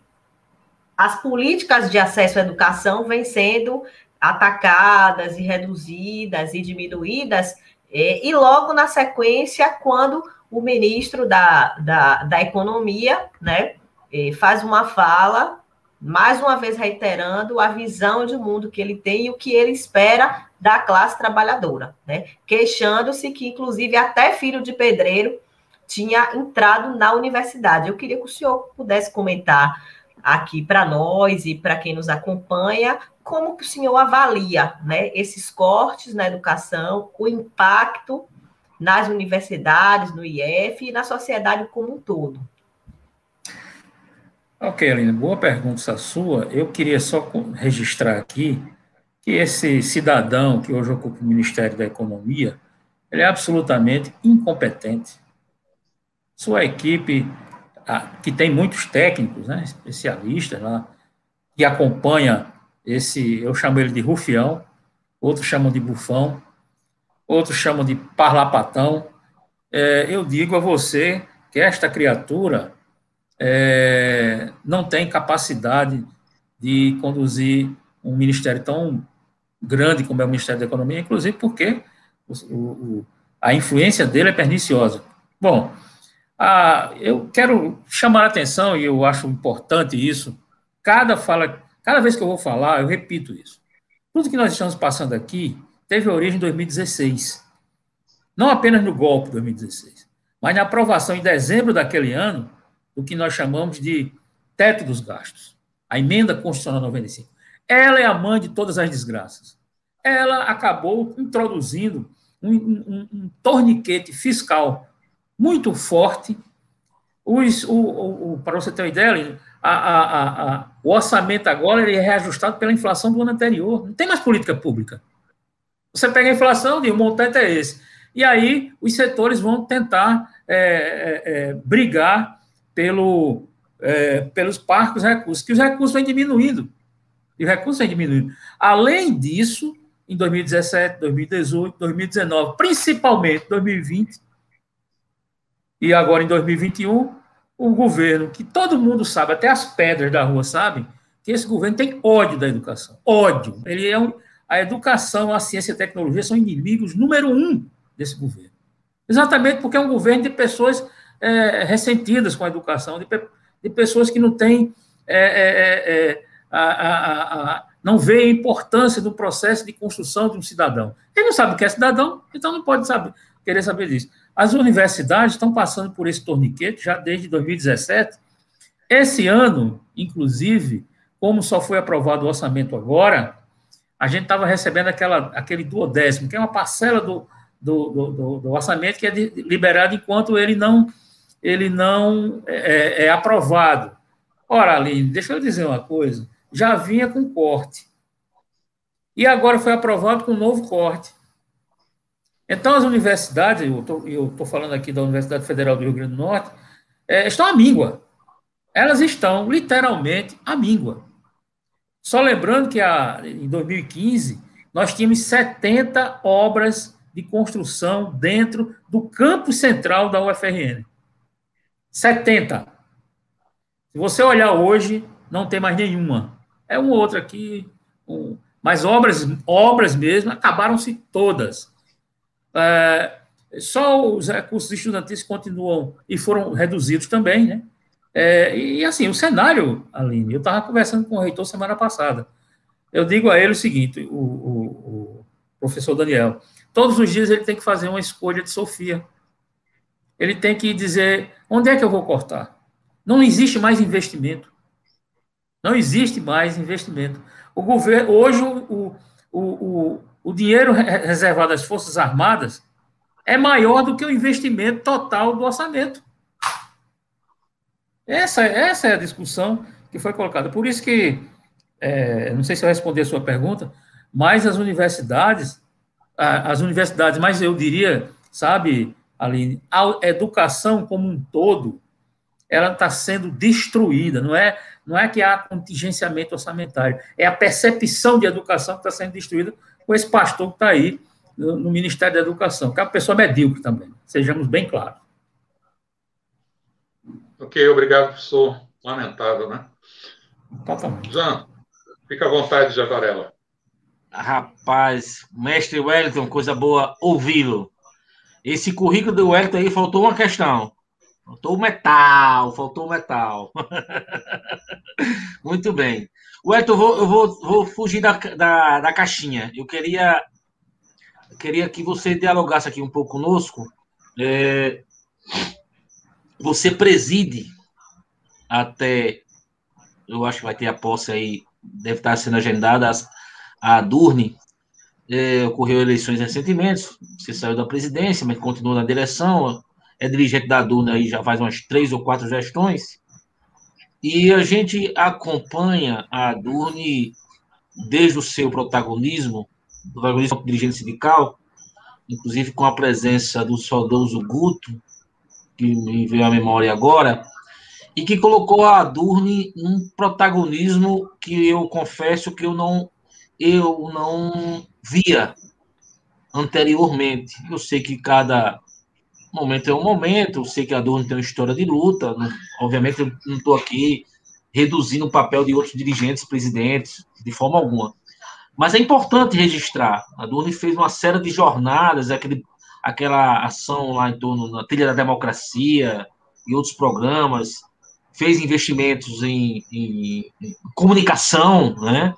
as políticas de acesso à educação vêm sendo atacadas e reduzidas e diminuídas, e, e logo na sequência, quando o ministro da, da, da Economia né, faz uma fala, mais uma vez reiterando a visão de mundo que ele tem e o que ele espera da classe trabalhadora, né? queixando-se que, inclusive, até filho de pedreiro tinha entrado na universidade. Eu queria que o senhor pudesse comentar aqui para nós e para quem nos acompanha, como que o senhor avalia né, esses cortes na educação, o impacto nas universidades, no IF e na sociedade como um todo? Ok, Aline, boa pergunta essa sua. Eu queria só registrar aqui que esse cidadão que hoje ocupa o Ministério da Economia, ele é absolutamente incompetente. Sua equipe que tem muitos técnicos, né, especialistas lá, que acompanha esse, eu chamo ele de rufião, outros chamam de bufão, outros chamam de parlapatão. É, eu digo a você que esta criatura é, não tem capacidade de conduzir um ministério tão grande como é o Ministério da Economia, inclusive porque o, o, a influência dele é perniciosa. Bom, ah, eu quero chamar a atenção, e eu acho importante isso, cada, fala, cada vez que eu vou falar, eu repito isso. Tudo que nós estamos passando aqui teve origem em 2016. Não apenas no golpe de 2016, mas na aprovação em dezembro daquele ano do que nós chamamos de teto dos gastos, a emenda constitucional 95. Ela é a mãe de todas as desgraças. Ela acabou introduzindo um, um, um torniquete fiscal muito forte. Os, o, o, o, para você ter uma ideia, a, a, a, o orçamento agora é reajustado pela inflação do ano anterior. Não tem mais política pública. Você pega a inflação e o montante é esse. E aí os setores vão tentar é, é, é, brigar pelo, é, pelos parcos recursos, que os recursos vêm diminuindo. E os recursos vêm diminuindo. Além disso, em 2017, 2018, 2019, principalmente 2020, e agora em 2021, o governo, que todo mundo sabe, até as pedras da rua sabem, que esse governo tem ódio da educação. Ódio. Ele é um, a educação, a ciência e a tecnologia são inimigos número um desse governo. Exatamente porque é um governo de pessoas é, ressentidas com a educação, de, de pessoas que não têm. É, é a, a, a, não vê a importância do processo de construção de um cidadão. Ele não sabe o que é cidadão, então não pode saber, querer saber disso. As universidades estão passando por esse torniquete já desde 2017. Esse ano, inclusive, como só foi aprovado o orçamento agora, a gente estava recebendo aquela, aquele duodécimo, que é uma parcela do, do, do, do orçamento que é de, liberado enquanto ele não, ele não é, é, é aprovado. Ora, Aline, deixa eu dizer uma coisa, já vinha com corte. E agora foi aprovado com um novo corte. Então, as universidades, eu estou falando aqui da Universidade Federal do Rio Grande do Norte, é, estão à míngua. Elas estão, literalmente, à míngua. Só lembrando que a, em 2015, nós tínhamos 70 obras de construção dentro do campus central da UFRN. 70. Se você olhar hoje, não tem mais nenhuma. É uma outra aqui, um, mas obras, obras mesmo, acabaram-se todas. É, só os recursos estudantis continuam e foram reduzidos também, né? É, e assim, o cenário, Aline, eu estava conversando com o reitor semana passada. Eu digo a ele o seguinte: o, o, o, professor Daniel, todos os dias ele tem que fazer uma escolha de Sofia. Ele tem que dizer onde é que eu vou cortar. Não existe mais investimento. Não existe mais investimento. O governo, hoje, o, o, o, o dinheiro reservado às Forças Armadas é maior do que o investimento total do orçamento. Essa, essa é a discussão que foi colocada. Por isso que, é, não sei se eu respondi a sua pergunta, mas as universidades, as universidades, mas eu diria, sabe, Aline, a educação como um todo, ela está sendo destruída, não é, não é que há contingenciamento orçamentário, é a percepção de educação que está sendo destruída com esse pastor que está aí no, no Ministério da Educação, que é uma pessoa medíocre também, sejamos bem claros. Ok, obrigado, professor. Lamentável, né? Totalmente. Jean, fica à vontade, Javarela. Rapaz, mestre Wellington, coisa boa ouvi-lo. Esse currículo do Wellington aí faltou uma questão. Faltou o metal, faltou o metal. [LAUGHS] Muito bem. Wellington, eu vou, eu vou, vou fugir da, da, da caixinha. Eu queria, queria que você dialogasse aqui um pouco conosco. É, você preside até, eu acho que vai ter a posse aí, deve estar sendo agendada a, a Durne, é, ocorreu eleições recentemente, você saiu da presidência, mas continuou na direção, é dirigente da Durne aí já faz umas três ou quatro gestões, e a gente acompanha a Durne desde o seu protagonismo, protagonismo como dirigente sindical, inclusive com a presença do saudoso Guto, que me veio à memória agora, e que colocou a Adurne num protagonismo que eu confesso que eu não eu não via anteriormente. Eu sei que cada momento é um momento, eu sei que a Adurne tem uma história de luta, não, obviamente eu não estou aqui reduzindo o papel de outros dirigentes, presidentes, de forma alguma. Mas é importante registrar. A Adurne fez uma série de jornadas, aquele aquela ação lá em torno da trilha da democracia e outros programas, fez investimentos em, em, em comunicação, né?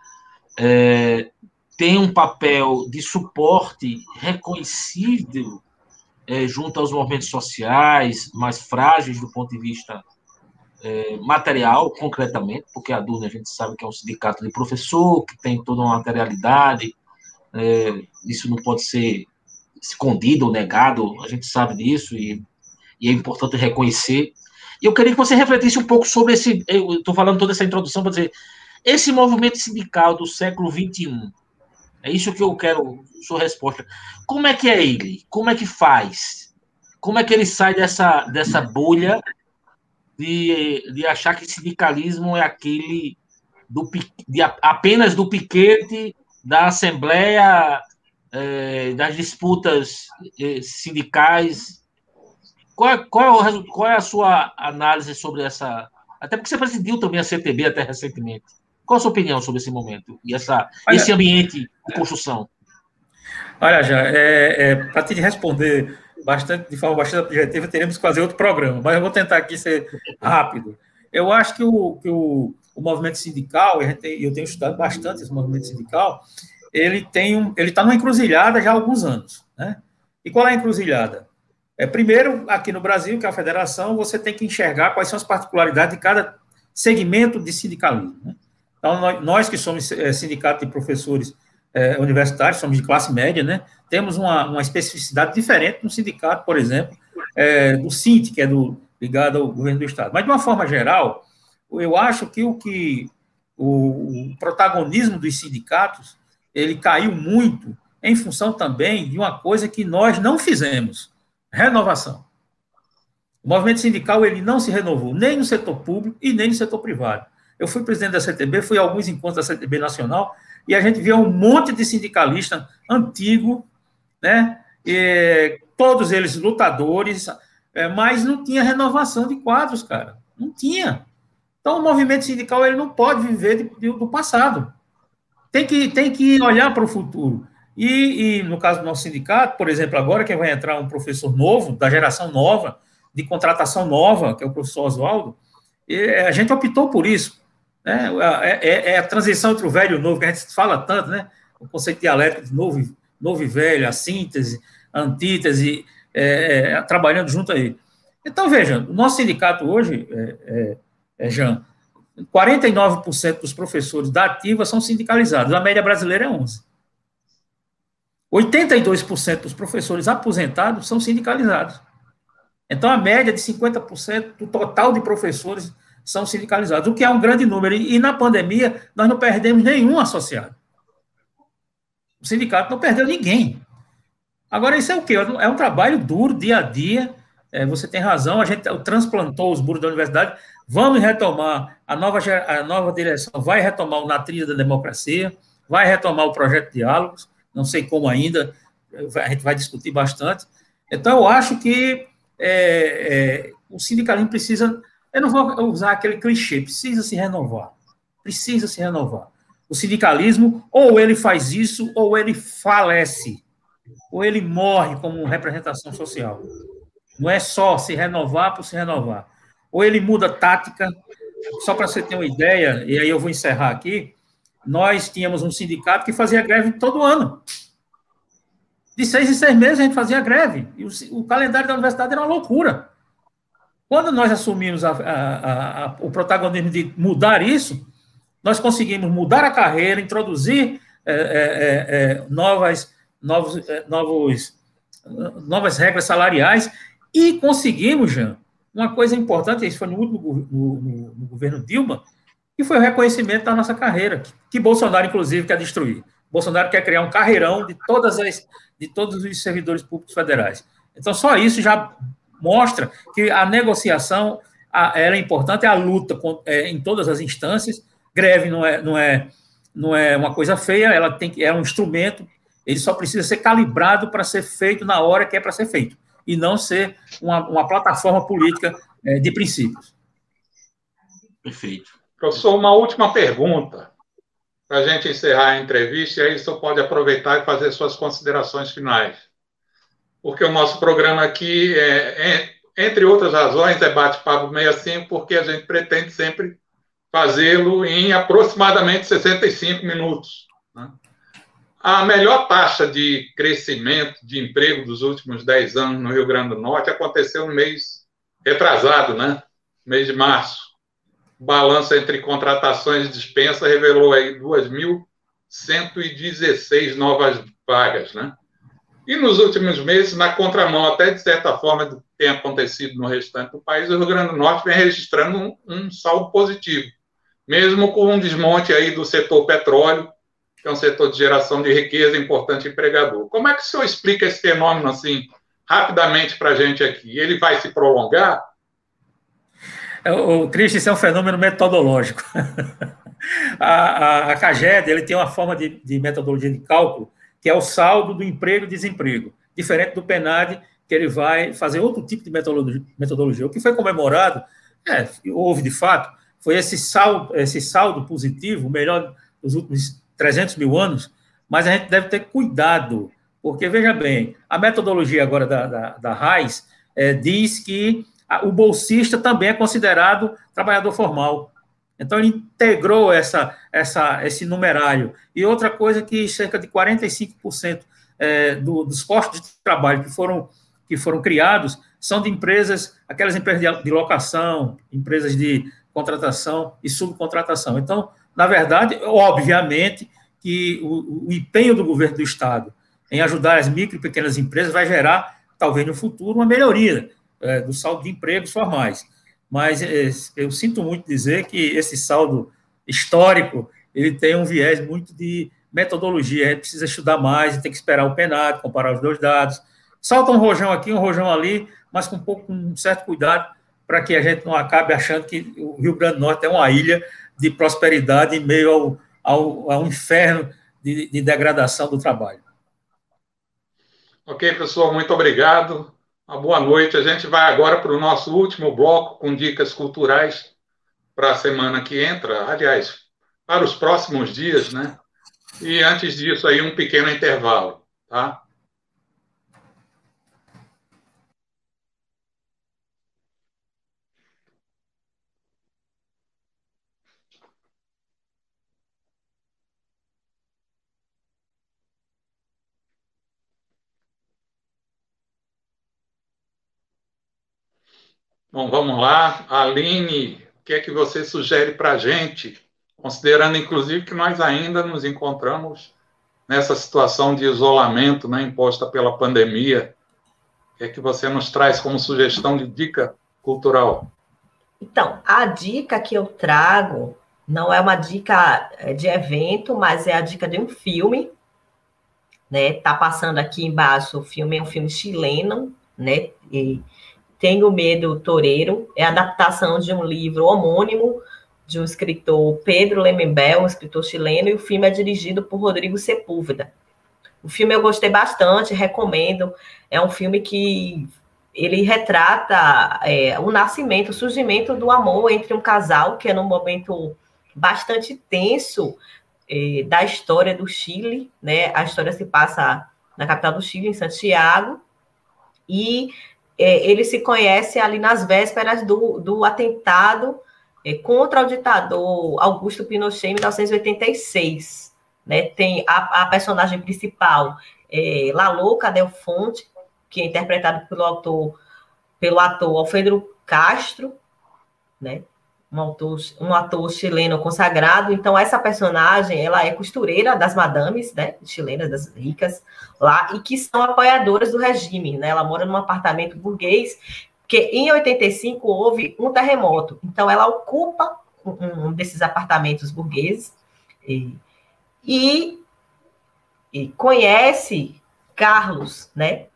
É, tem um papel de suporte reconhecido é, junto aos movimentos sociais mais frágeis do ponto de vista é, material, concretamente, porque a Durna a gente sabe que é um sindicato de professor, que tem toda uma materialidade, é, isso não pode ser escondido ou negado, a gente sabe disso e, e é importante reconhecer. E eu queria que você refletisse um pouco sobre esse. Eu estou falando toda essa introdução para dizer. Esse movimento sindical do século XXI, é isso que eu quero, sua resposta. Como é que é ele? Como é que faz? Como é que ele sai dessa, dessa bolha de, de achar que sindicalismo é aquele do, de, apenas do piquete da Assembleia é, das disputas é, sindicais. Qual, qual, é qual é a sua análise sobre essa. Até porque você presidiu também a CTB até recentemente. Qual a sua opinião sobre esse momento e essa, Olha, esse ambiente de construção? Olha, já, é, é, para te responder bastante, de forma bastante objetiva, teremos que fazer outro programa, mas eu vou tentar aqui ser rápido. Eu acho que o, que o, o movimento sindical, eu tenho estudado bastante esse movimento sindical, ele tem um, ele está numa encruzilhada já há alguns anos, né? E qual é a encruzilhada? É, primeiro, aqui no Brasil, que é a federação, você tem que enxergar quais são as particularidades de cada segmento de sindicalismo. Né? Então, nós, que somos é, sindicato de professores é, universitários, somos de classe média, né? Temos uma, uma especificidade diferente no sindicato, por exemplo, é, do SINT, que é do, ligado ao governo do Estado. Mas, de uma forma geral, eu acho que o que o, o protagonismo dos sindicatos ele caiu muito em função também de uma coisa que nós não fizemos, renovação. O movimento sindical ele não se renovou, nem no setor público e nem no setor privado. Eu fui presidente da CTB, fui a alguns encontros da CTB Nacional, e a gente via um monte de sindicalista antigo, né? E, todos eles lutadores, é, mas não tinha renovação de quadros, cara. Não tinha. Então, o movimento sindical ele não pode viver de, de, do passado tem que, tem que olhar para o futuro. E, e, no caso do nosso sindicato, por exemplo, agora que vai entrar um professor novo, da geração nova, de contratação nova, que é o professor Oswaldo, a gente optou por isso. Né? É, é, é, a transição entre o velho e o novo, que a gente fala tanto, né? O conceito dialético de novo, novo e velho, a síntese, a antítese, é, é trabalhando junto aí. Então, veja, o nosso sindicato hoje, é, é, Jean, 49% dos professores da ativa são sindicalizados, a média brasileira é 11%. 82% dos professores aposentados são sindicalizados. Então, a média de 50% do total de professores são sindicalizados, o que é um grande número. E, na pandemia, nós não perdemos nenhum associado. O sindicato não perdeu ninguém. Agora, isso é o quê? É um trabalho duro, dia a dia. É, você tem razão, a gente transplantou os muros da universidade. Vamos retomar, a nova, a nova direção vai retomar o Na Trilha da Democracia, vai retomar o projeto de diálogos, não sei como ainda, a gente vai discutir bastante. Então, eu acho que é, é, o sindicalismo precisa, eu não vou usar aquele clichê, precisa se renovar, precisa se renovar. O sindicalismo, ou ele faz isso, ou ele falece, ou ele morre como representação social. Não é só se renovar por se renovar. Ou ele muda tática, só para você ter uma ideia, e aí eu vou encerrar aqui, nós tínhamos um sindicato que fazia greve todo ano. De seis em seis meses a gente fazia greve. E o, o calendário da universidade era uma loucura. Quando nós assumimos a, a, a, o protagonismo de mudar isso, nós conseguimos mudar a carreira, introduzir é, é, é, é novas, novos, é, novos, novas regras salariais e conseguimos, Jean, uma coisa importante, isso foi no último no, no, no governo Dilma, que foi o reconhecimento da nossa carreira, que, que Bolsonaro, inclusive, quer destruir. Bolsonaro quer criar um carreirão de todas as de todos os servidores públicos federais. Então, só isso já mostra que a negociação a, é importante, a luta com, é, em todas as instâncias. Greve não é, não é, não é uma coisa feia, ela tem é um instrumento, ele só precisa ser calibrado para ser feito na hora que é para ser feito, e não ser uma, uma plataforma política é, de princípios. Perfeito. Professor, uma última pergunta para a gente encerrar a entrevista, e aí o senhor pode aproveitar e fazer suas considerações finais. Porque o nosso programa aqui, é, é entre outras razões, é bate-papo 65, porque a gente pretende sempre fazê-lo em aproximadamente 65 minutos. Né? A melhor taxa de crescimento de emprego dos últimos 10 anos no Rio Grande do Norte aconteceu no mês retrasado, né? mês de março balanço entre contratações e dispensa revelou aí 2.116 novas vagas, né? E nos últimos meses, na contramão, até de certa forma, do que tem acontecido no restante do país, o Rio Grande do Norte vem registrando um, um saldo positivo, mesmo com um desmonte aí do setor petróleo, que é um setor de geração de riqueza importante empregador. Como é que o senhor explica esse fenômeno assim, rapidamente para a gente aqui? Ele vai se prolongar? É, o Cristo, isso é um fenômeno metodológico. [LAUGHS] a, a, a CAGED ele tem uma forma de, de, metodologia de cálculo que é o saldo do emprego e desemprego, diferente do PENAD, que ele vai fazer outro tipo de metodologia. metodologia. O que foi comemorado, é, houve de fato, foi esse saldo, esse saldo positivo, o melhor dos últimos 300 mil anos, mas a gente deve ter cuidado, porque, veja bem, a metodologia agora da, da, da RAIS é, diz que o bolsista também é considerado trabalhador formal. Então, ele integrou essa, essa, esse numerário. E outra coisa que cerca de 45% é, do, dos postos de trabalho que foram, que foram criados são de empresas, aquelas empresas de, locação, empresas de contratação e subcontratação. Então, na verdade, obviamente que o, o empenho do governo do Estado em ajudar as micro e pequenas empresas vai gerar, talvez no futuro, uma melhoria é, do saldo de empregos formais. Mas é, eu sinto muito dizer que esse saldo histórico ele tem um viés muito de metodologia. A gente precisa estudar mais, tem que esperar o PNAD, comparar os dois dados. Salta um rojão aqui, um rojão ali, mas com um pouco um certo cuidado para que a gente não acabe achando que o Rio Grande do Norte é uma ilha de prosperidade em meio ao, ao, ao inferno de, de degradação do trabalho. Ok, pessoal, muito obrigado. Uma boa noite. A gente vai agora para o nosso último bloco com dicas culturais para a semana que entra, aliás, para os próximos dias, né? E antes disso aí um pequeno intervalo, tá? Bom, vamos lá. Aline, o que é que você sugere para a gente, considerando inclusive que nós ainda nos encontramos nessa situação de isolamento né, imposta pela pandemia? O que é que você nos traz como sugestão de dica cultural? Então, a dica que eu trago não é uma dica é, de evento, mas é a dica de um filme, né? Tá passando aqui embaixo, o filme é um filme chileno, né? E Tenho Medo Toreiro, é adaptação de um livro homônimo de um escritor Pedro Lemembel, um escritor chileno, e o filme é dirigido por Rodrigo Sepúlveda. O filme eu gostei bastante, recomendo. É um filme que ele retrata é, o nascimento, o surgimento do amor entre um casal que é num momento bastante tenso é, da história do Chile, né? A história se passa na capital do Chile, em Santiago, e é, ele se conhece ali nas vésperas do, do atentado é, contra o ditador Augusto Pinochet em 1986. Né? Tem a, a personagem principal, é, La Louca Del Fonte, que é interpretado pelo autor, pelo ator Alfredo Castro, né? Um, autor, um ator chileno consagrado. Então, essa personagem, ela é costureira das madames, né? Chilenas, das ricas lá, e que são apoiadoras do regime, né? Ela mora num apartamento burguês, que em 85 houve um terremoto. Então, ela ocupa um, um desses apartamentos burgueses e, e, e conhece Carlos, né?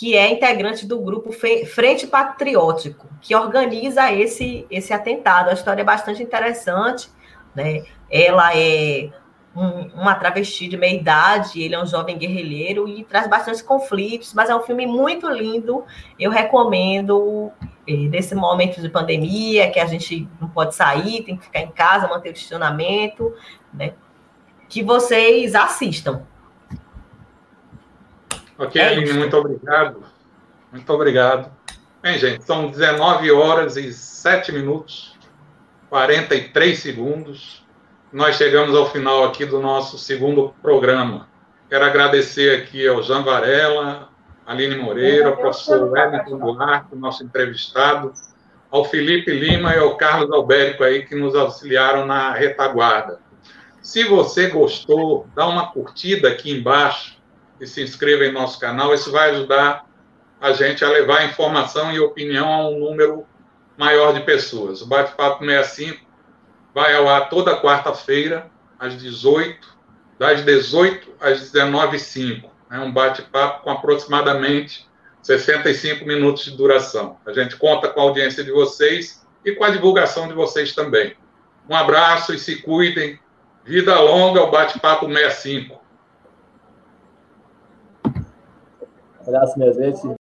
Que é integrante do grupo Frente Patriótico, que organiza esse, esse atentado. A história é bastante interessante, né? Ela é um, uma travesti de meia idade, ele é um jovem guerrilheiro e traz bastante conflitos, mas é um filme muito lindo. Eu recomendo eh, nesse momento de pandemia, que a gente não pode sair, tem que ficar em casa, manter o distanciamento, né? Que vocês assistam. Ok, é Aline, muito obrigado. Muito obrigado. Bem, gente, são 19 horas e 7 minutos, 43 segundos. Nós chegamos ao final aqui do nosso segundo programa. Quero agradecer aqui ao Jean Varela, Aline Moreira, ao professor Wellington Duarte, nosso entrevistado, ao Felipe Lima e ao Carlos Albérico aí que nos auxiliaram na retaguarda. Se você gostou, dá uma curtida aqui embaixo e se inscreva em nosso canal. Isso vai ajudar a gente a levar informação e opinião a um número maior de pessoas. O Bate-Papo 65 vai ao ar toda quarta-feira, às 18, das 18 às 19h05. É um bate-papo com aproximadamente 65 minutos de duração. A gente conta com a audiência de vocês e com a divulgação de vocês também. Um abraço e se cuidem. Vida longa ao Bate-Papo 65. Abraço, minha gente.